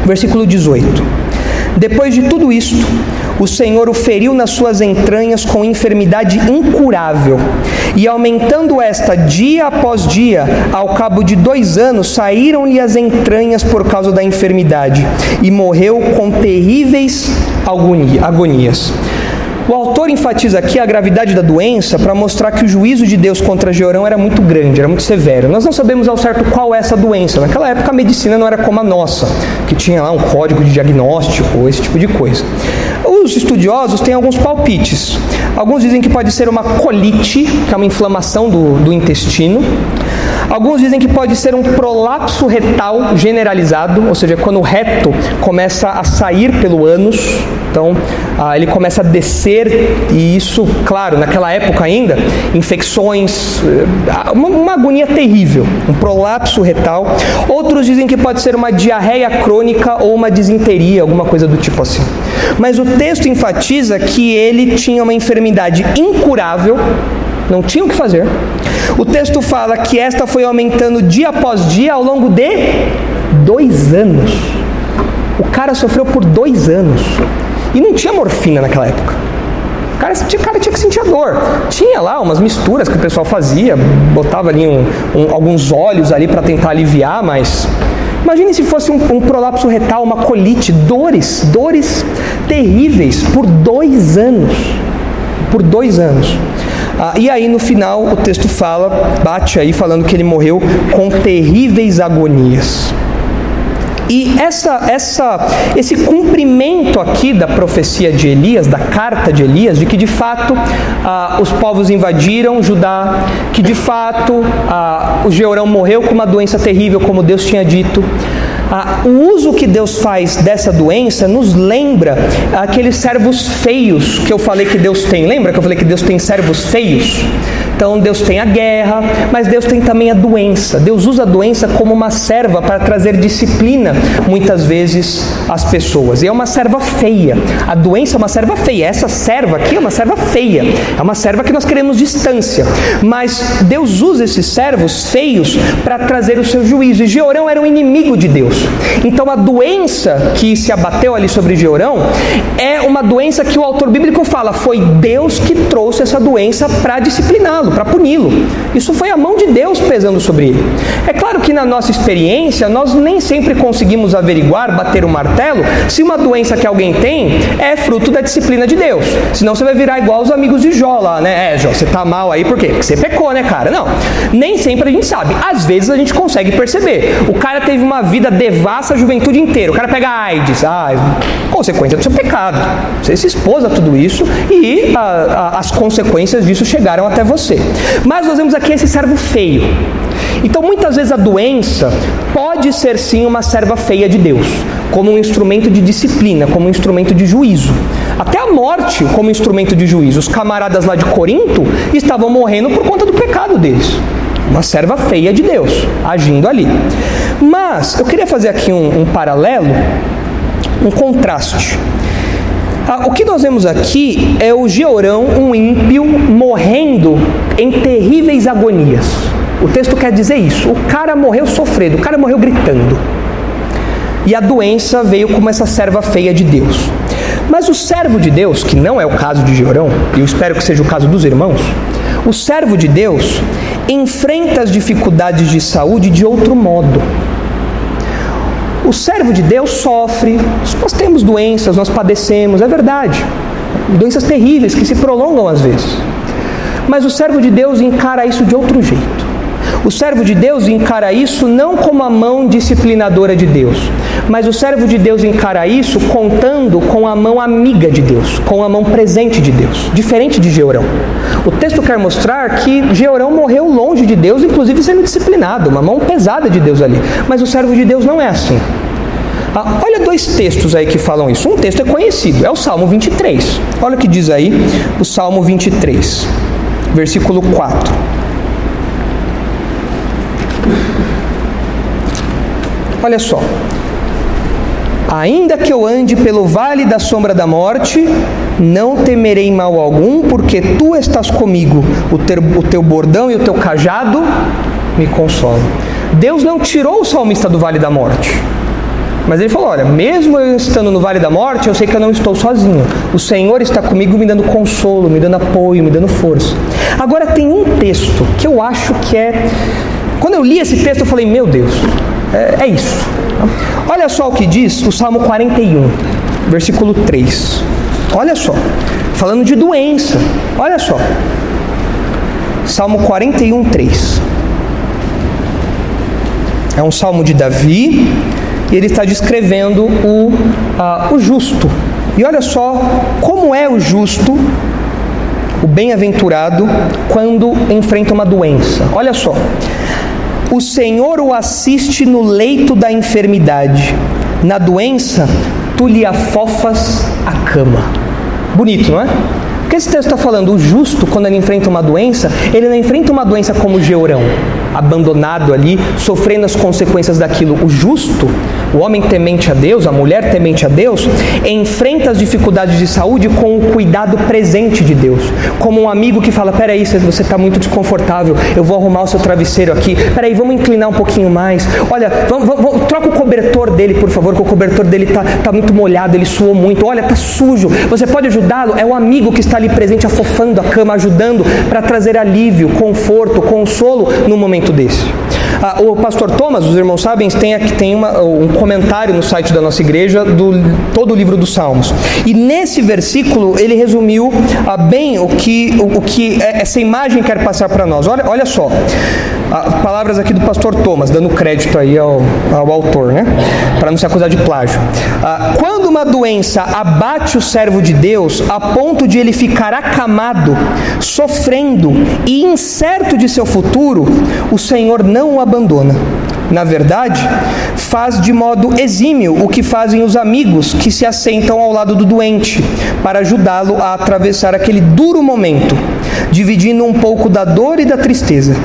Versículo 18. Depois de tudo isto, o Senhor o feriu nas suas entranhas com enfermidade incurável, e aumentando esta dia após dia, ao cabo de dois anos, saíram-lhe as entranhas por causa da enfermidade, e morreu com terríveis agonias. O autor enfatiza aqui a gravidade da doença para mostrar que o juízo de Deus contra Georão era muito grande, era muito severo. Nós não sabemos ao certo qual é essa doença. Naquela época a medicina não era como a nossa, que tinha lá um código de diagnóstico, esse tipo de coisa. Os estudiosos têm alguns palpites. Alguns dizem que pode ser uma colite, que é uma inflamação do, do intestino. Alguns dizem que pode ser um prolapso retal generalizado, ou seja, quando o reto começa a sair pelo ânus, então ah, ele começa a descer e isso, claro, naquela época ainda, infecções, eh, uma, uma agonia terrível, um prolapso retal. Outros dizem que pode ser uma diarreia crônica ou uma disenteria, alguma coisa do tipo assim. Mas o texto enfatiza que ele tinha uma enfermidade incurável, não tinha o que fazer o texto fala que esta foi aumentando dia após dia ao longo de dois anos. O cara sofreu por dois anos. E não tinha morfina naquela época. O cara, cara tinha que sentir dor. Tinha lá umas misturas que o pessoal fazia, botava ali um, um, alguns óleos ali para tentar aliviar, mas Imagine se fosse um, um, prolapso retal, uma colite, dores, dores terríveis por dois anos. Por dois anos. Ah, e aí no final o texto fala, bate aí falando que ele morreu com terríveis agonias. E essa, essa, esse cumprimento aqui da profecia de Elias, da carta de Elias, de que de fato ah, os povos invadiram Judá, que de fato ah, o Georão morreu com uma doença terrível, como Deus tinha dito, o uso que Deus faz dessa doença nos lembra aqueles servos feios que eu falei que Deus tem. Lembra que eu falei que Deus tem servos feios? Então Deus tem a guerra, mas Deus tem também a doença. Deus usa a doença como uma serva para trazer disciplina, muitas vezes, às pessoas. E é uma serva feia. A doença é uma serva feia. Essa serva aqui é uma serva feia. É uma serva que nós queremos distância. Mas Deus usa esses servos feios para trazer o seu juízo. E Georão era um inimigo de Deus. Então a doença que se abateu ali sobre Georão é uma doença que o autor bíblico fala, foi Deus que trouxe essa doença para discipliná-lo para puni-lo. Isso foi a mão de Deus pesando sobre ele. É claro que na nossa experiência, nós nem sempre conseguimos averiguar, bater o martelo, se uma doença que alguém tem é fruto da disciplina de Deus. Senão você vai virar igual os amigos de Jó lá, né? É, Jó, você tá mal aí por quê? Porque você pecou, né, cara? Não. Nem sempre a gente sabe. Às vezes a gente consegue perceber. O cara teve uma vida devassa a juventude inteira. O cara pega AIDS. Ah, consequência do seu pecado. Você se expôs a tudo isso e a, a, as consequências disso chegaram até você você. Mas nós vemos aqui esse servo feio. Então, muitas vezes a doença pode ser sim uma serva feia de Deus, como um instrumento de disciplina, como um instrumento de juízo. Até a morte como instrumento de juízo. Os camaradas lá de Corinto estavam morrendo por conta do pecado deles. uma serva feia de Deus, agindo ali. Mas eu queria fazer aqui um, um paralelo, um contraste. Ah, o que nós vemos aqui é o Georão, um ímpio, morrendo em terríveis agonias. O texto quer dizer isso. O cara morreu sofrendo, o cara morreu gritando. E a doença veio como essa serva feia de Deus. Mas o servo de Deus, que não é o caso de Georão, e eu espero que seja o caso dos irmãos, o servo de Deus enfrenta as dificuldades de saúde de outro modo. O servo de Deus sofre, nós temos doenças, nós padecemos, é verdade. Doenças terríveis que se prolongam às vezes. Mas o servo de Deus encara isso de outro jeito. O servo de Deus encara isso não como a mão disciplinadora de Deus, mas o servo de Deus encara isso contando com a mão amiga de Deus, com a mão presente de Deus, diferente de Georão. O texto quer mostrar que Georão morreu longe de Deus, inclusive sendo disciplinado, uma mão pesada de Deus ali. Mas o servo de Deus não é assim. Ah, olha dois textos aí que falam isso. Um texto é conhecido, é o Salmo 23. Olha o que diz aí o Salmo 23, versículo 4. Olha só. Ainda que eu ande pelo vale da sombra da morte, não temerei mal algum, porque tu estás comigo. O teu, o teu bordão e o teu cajado me consolam. Deus não tirou o salmista do vale da morte. Mas ele falou: Olha, mesmo eu estando no vale da morte, eu sei que eu não estou sozinho. O Senhor está comigo, me dando consolo, me dando apoio, me dando força. Agora, tem um texto que eu acho que é. Quando eu li esse texto, eu falei: Meu Deus, é, é isso. Olha só o que diz o Salmo 41, versículo 3. Olha só, falando de doença. Olha só. Salmo 41, 3. É um salmo de Davi e ele está descrevendo o, o justo. E olha só como é o justo, o bem-aventurado, quando enfrenta uma doença. Olha só o Senhor o assiste no leito da enfermidade. Na doença, tu lhe afofas a cama. Bonito, não é? O que esse texto está falando? O justo, quando ele enfrenta uma doença, ele não enfrenta uma doença como o Georão abandonado ali, sofrendo as consequências daquilo. O justo, o homem temente a Deus, a mulher temente a Deus, enfrenta as dificuldades de saúde com o cuidado presente de Deus. Como um amigo que fala: Peraí, você está muito desconfortável, eu vou arrumar o seu travesseiro aqui. Peraí, vamos inclinar um pouquinho mais. Olha, vamos, vamos, troca o cobertor dele, por favor, que o cobertor dele está tá muito molhado, ele suou muito. Olha, está sujo. Você pode ajudá-lo? É o amigo que está ali presente, afofando a cama, ajudando para trazer alívio, conforto, consolo no momento desse. Ah, o pastor Thomas, os irmãos sabem, tem aqui tem uma, um comentário no site da nossa igreja do todo o livro dos Salmos. E nesse versículo ele resumiu ah, bem o que, o, o, que essa imagem quer passar para nós. Olha, olha só. Palavras aqui do pastor Thomas, dando crédito aí ao, ao autor, né? Para não se acusar de plágio. Ah, quando uma doença abate o servo de Deus a ponto de ele ficar acamado, sofrendo e incerto de seu futuro, o Senhor não o abandona. Na verdade, faz de modo exímio o que fazem os amigos que se assentam ao lado do doente, para ajudá-lo a atravessar aquele duro momento, dividindo um pouco da dor e da tristeza.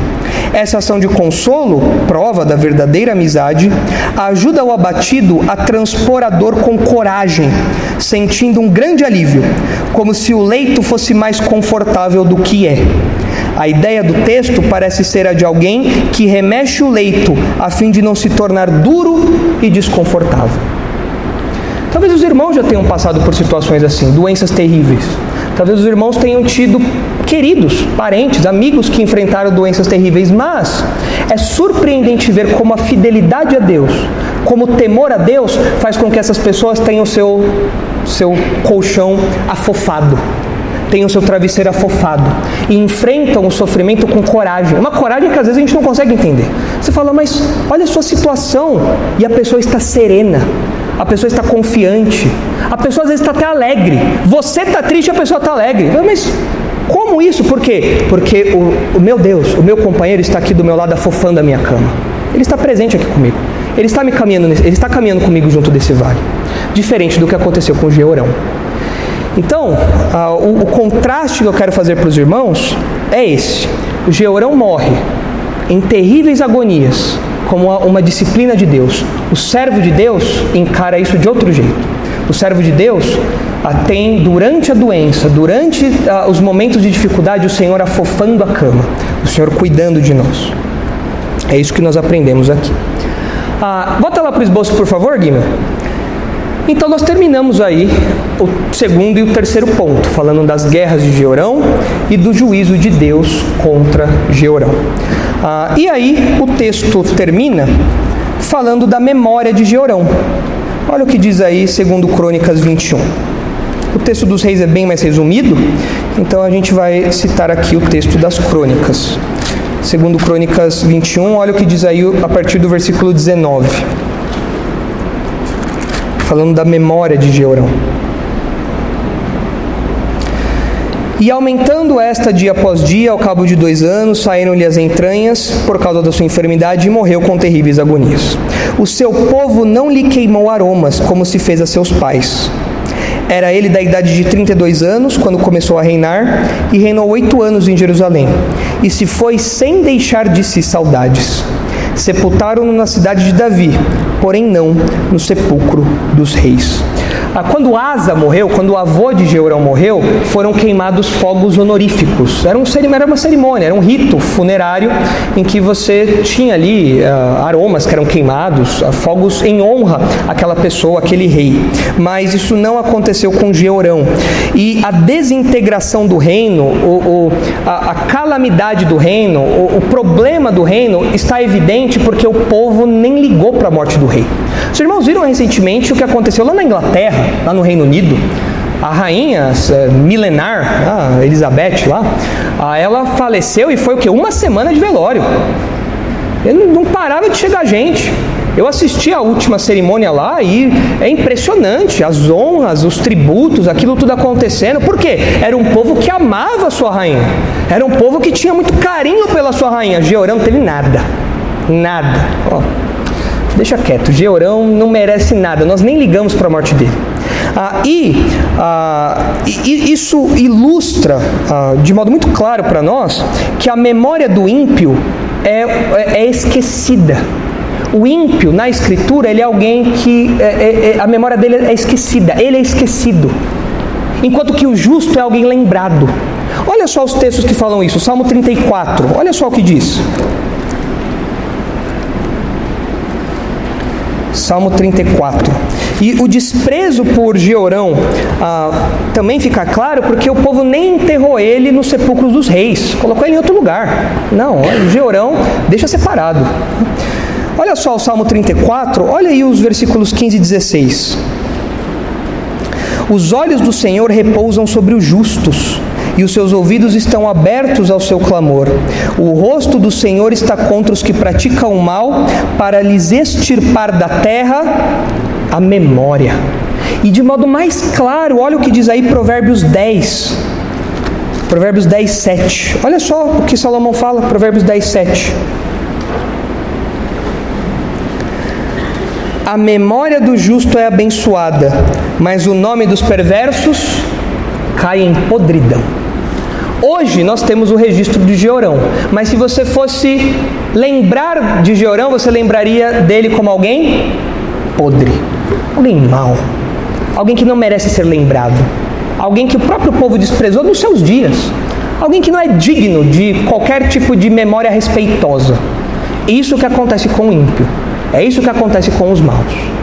Essa ação de consolo, prova da verdadeira amizade, ajuda o abatido a transpor a dor com coragem, sentindo um grande alívio, como se o leito fosse mais confortável do que é. A ideia do texto parece ser a de alguém que remexe o leito a fim de não se tornar duro e desconfortável. Talvez os irmãos já tenham passado por situações assim, doenças terríveis. Talvez os irmãos tenham tido queridos, parentes, amigos que enfrentaram doenças terríveis, mas é surpreendente ver como a fidelidade a Deus, como o temor a Deus faz com que essas pessoas tenham seu seu colchão afofado têm o seu travesseiro afofado e enfrentam o sofrimento com coragem. Uma coragem que às vezes a gente não consegue entender. Você fala, mas olha a sua situação e a pessoa está serena, a pessoa está confiante, a pessoa às vezes está até alegre. Você está triste a pessoa está alegre. Mas como isso? Por quê? Porque o, o meu Deus, o meu companheiro está aqui do meu lado afofando a minha cama. Ele está presente aqui comigo. Ele está me caminhando, ele está caminhando comigo junto desse vale. Diferente do que aconteceu com Georão. Então, o, o contraste que eu quero fazer para os irmãos é esse. O Georão morre em terríveis agonias, como uma, disciplina de Deus. O servo de Deus encara isso de outro jeito. O servo de Deus tem, durante a doença, durante ah, os momentos de dificuldade, o Senhor afofando a cama, o Senhor cuidando de nós. É isso que nós aprendemos aqui. Volta lá para o esboço, por favor, Guima. Então nós terminamos aí o segundo e o terceiro ponto, falando das guerras de Georão e do juízo de Deus contra Georão. Ah, e aí o texto termina falando da memória de Georão. Olha o que diz aí, segundo Crônicas 21. O texto dos reis é bem mais resumido, então a gente vai citar aqui o texto das crônicas. Segundo Crônicas 21, olha o que diz aí a partir do versículo 19 falando da memória de Georão. E aumentando esta dia após dia, ao cabo de dois anos, saíram-lhe as entranhas por causa da sua enfermidade e morreu com terríveis agonias. O seu povo não lhe queimou aromas, como se fez a seus pais. Era ele da idade de 32 anos quando começou a reinar e reinou oito anos em Jerusalém. E se foi sem deixar de si saudades. Sepultaram-no na cidade de Davi, porém não no sepulcro dos reis. Ah, quando Asa morreu, quando o avô de Jeurão morreu, foram queimados fogos honoríficos. Era, um, era uma cerimônia, era um rito funerário em que você tinha ali uh, aromas que eram queimados, uh, fogos em honra àquela pessoa, aquele rei. Mas isso não aconteceu com Jeurão. E a desintegração do reino, o, o, a, a, calamidade do reino, o, o problema do reino está evidente porque o povo nem ligou para a morte do rei. Os irmãos viram recentemente o que aconteceu lá na Inglaterra, lá no Reino Unido? A rainha é, milenar, a Elizabeth lá, ela faleceu e foi o que? Uma semana de velório. Ele não parava de chegar gente. Eu assisti a última cerimônia lá e é impressionante as honras, os tributos, aquilo tudo acontecendo. Por quê? Era um povo que amava a sua rainha. Era um povo que tinha muito carinho pela sua rainha. Georão não teve nada. Nada. Ó, deixa quieto. Georão não merece nada. Nós nem ligamos para a morte dele. Ah, e, ah, isso ilustra ah, de modo muito claro para nós que a memória do ímpio é, é, é esquecida. O ímpio, na escritura, ele é alguém que é, é, é, a memória dele é esquecida, ele é esquecido. Enquanto que o justo é alguém lembrado. Olha só os textos que falam isso. Salmo 34, olha só o que diz. Salmo 34. E o desprezo por Georão ah, também fica claro porque o povo nem enterrou ele nos sepulcros dos reis, colocou ele em outro lugar. Não, Georão deixa separado. Olha só o Salmo 34, olha aí os versículos 15 e 16. Os olhos do Senhor repousam sobre os justos e os seus ouvidos estão abertos ao seu clamor. O rosto do Senhor está contra os que praticam o mal, para lhes extirpar da terra a memória. E de modo mais claro, olha o que diz aí Provérbios 10. Provérbios 10, 7. Olha só o que Salomão fala, Provérbios 10, 7. A memória do justo é abençoada, mas o nome dos perversos cai em podridão. Hoje nós temos o registro de Georão, mas se você fosse lembrar de Georão, você lembraria dele como alguém podre, alguém mau, alguém que não merece ser lembrado, alguém que o próprio povo desprezou nos seus dias, alguém que não é digno de qualquer tipo de memória respeitosa. Isso que acontece com o ímpio, é isso que acontece com os maus.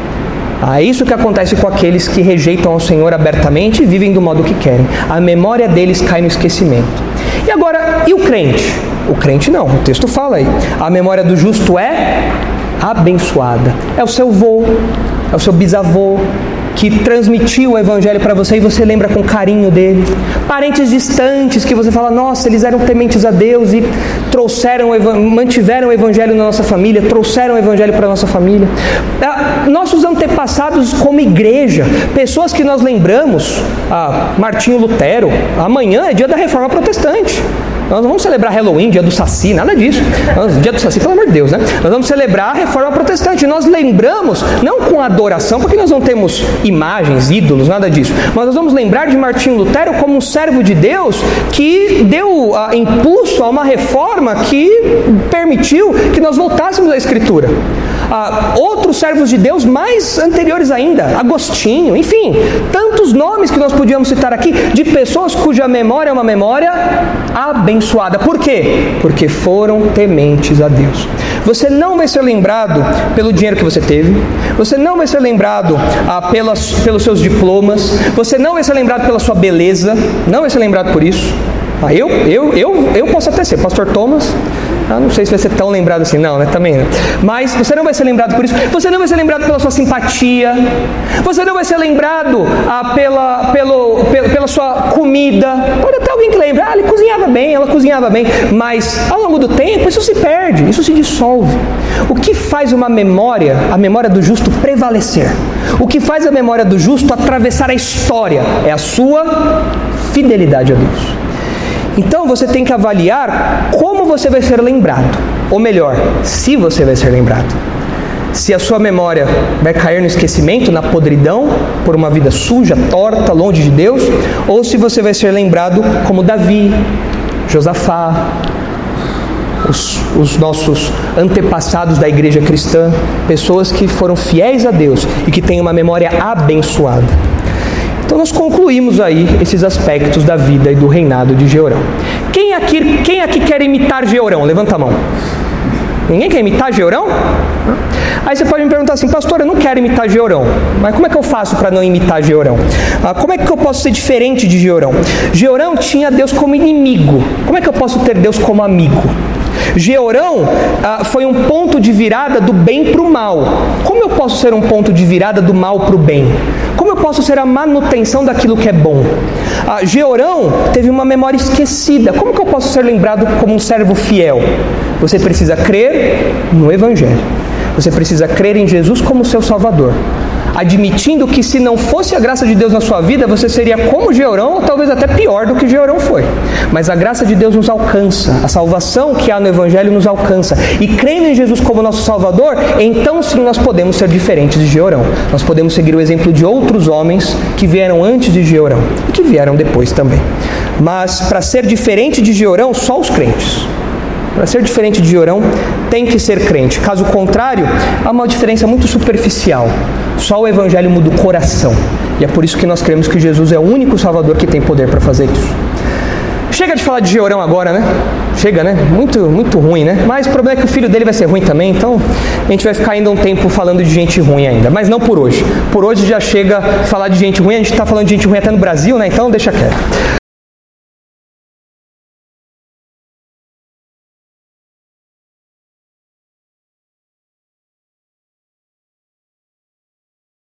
É isso que acontece com aqueles que rejeitam ao Senhor abertamente e vivem do modo que querem. A memória deles cai no esquecimento. E agora, e o crente? O crente não, o texto fala aí. A memória do justo é abençoada. É o seu vô, é o seu bisavô, que transmitiu o evangelho para você e você lembra com carinho dele. Parentes distantes que você fala, nossa, eles eram tementes a Deus e trouxeram, mantiveram o evangelho na nossa família, trouxeram o evangelho para a nossa família. Ah, nossos antepassados como igreja, pessoas que nós lembramos, ah, Martinho Lutero, amanhã é dia da reforma protestante. Nós não vamos celebrar Halloween, dia do Saci, nada disso. Dia do Saci, pelo amor de Deus, né? Nós vamos celebrar a reforma protestante. Nós lembramos, não com adoração, porque nós não temos imagens, ídolos, nada disso. Mas nós vamos lembrar de Martinho Lutero como um servo de Deus que deu uh, impulso a uma reforma que permitiu que nós voltássemos à Escritura ah, outros servos de Deus mais anteriores ainda, Agostinho, enfim, tantos nomes que nós podíamos citar aqui de pessoas cuja memória é uma memória abençoada. Por quê? Porque foram tementes a Deus. Você não vai ser lembrado pelo dinheiro que você teve, você não vai ser lembrado ah, pelas, pelos seus diplomas, você não vai ser lembrado pela sua beleza, não vai ser lembrado por isso. Eu, eu, eu, eu posso até ser, Pastor Thomas, ah, não sei se vai ser tão lembrado assim, não, né? Também. Né? Mas você não vai ser lembrado por isso. Você não vai ser lembrado pela sua simpatia. Você não vai ser lembrado ah, pela, pelo, pela, pela sua comida. Pode até alguém que lembra, ah, ele cozinhava bem, ela cozinhava bem. Mas ao longo do tempo isso se perde, isso se dissolve. O que faz uma memória, a memória do justo, prevalecer? O que faz a memória do justo atravessar a história é a sua fidelidade a Deus. Então você tem que avaliar como você vai ser lembrado, ou melhor, se você vai ser lembrado. Se a sua memória vai cair no esquecimento, na podridão, por uma vida suja, torta, longe de Deus, ou se você vai ser lembrado como Davi, Josafá, os, os, nossos antepassados da igreja cristã, pessoas que foram fiéis a Deus e que têm uma memória abençoada. Então nós concluímos aí esses aspectos da vida e do reinado de Georão. Quem aqui, quem aqui quer imitar Georão? Levanta a mão. Ninguém quer imitar Georão? Aí você pode me perguntar assim, pastor, eu não quero imitar Georão, mas como é que eu faço para não imitar Georão? Ah, como é que eu posso ser diferente de Georão? Georão tinha Deus como inimigo, como é que eu posso ter Deus como amigo? Georão ah, foi um ponto de virada do bem para o mal. Como eu posso ser um ponto de virada do mal para o bem? Posso ser a manutenção daquilo que é bom? Ah, Georão teve uma memória esquecida. Como que eu posso ser lembrado como um servo fiel? Você precisa crer no Evangelho. Você precisa crer em Jesus como seu Salvador admitindo que se não fosse a graça de Deus na sua vida, você seria como Georão, ou talvez até pior do que Georão foi. Mas a graça de Deus nos alcança, a salvação que há no Evangelho nos alcança. E crendo em Jesus como nosso Salvador, então sim nós podemos ser diferentes de Georão. Nós podemos seguir o exemplo de outros homens que vieram antes de Georão e que vieram depois também. Mas para ser diferente de Georão, só os crentes. Para ser diferente de Jorão, tem que ser crente. Caso contrário, há uma diferença muito superficial. Só o Evangelho muda o coração. E é por isso que nós cremos que Jesus é o único Salvador que tem poder para fazer isso. Chega de falar de Georão agora, né? Chega, né? Muito, muito ruim, né? Mas o problema é que o filho dele vai ser ruim também, então a gente vai ficar ainda um tempo falando de gente ruim ainda. Mas não por hoje. Por hoje já chega falar de gente ruim, a gente está falando de gente ruim até no Brasil, né? Então deixa quieto.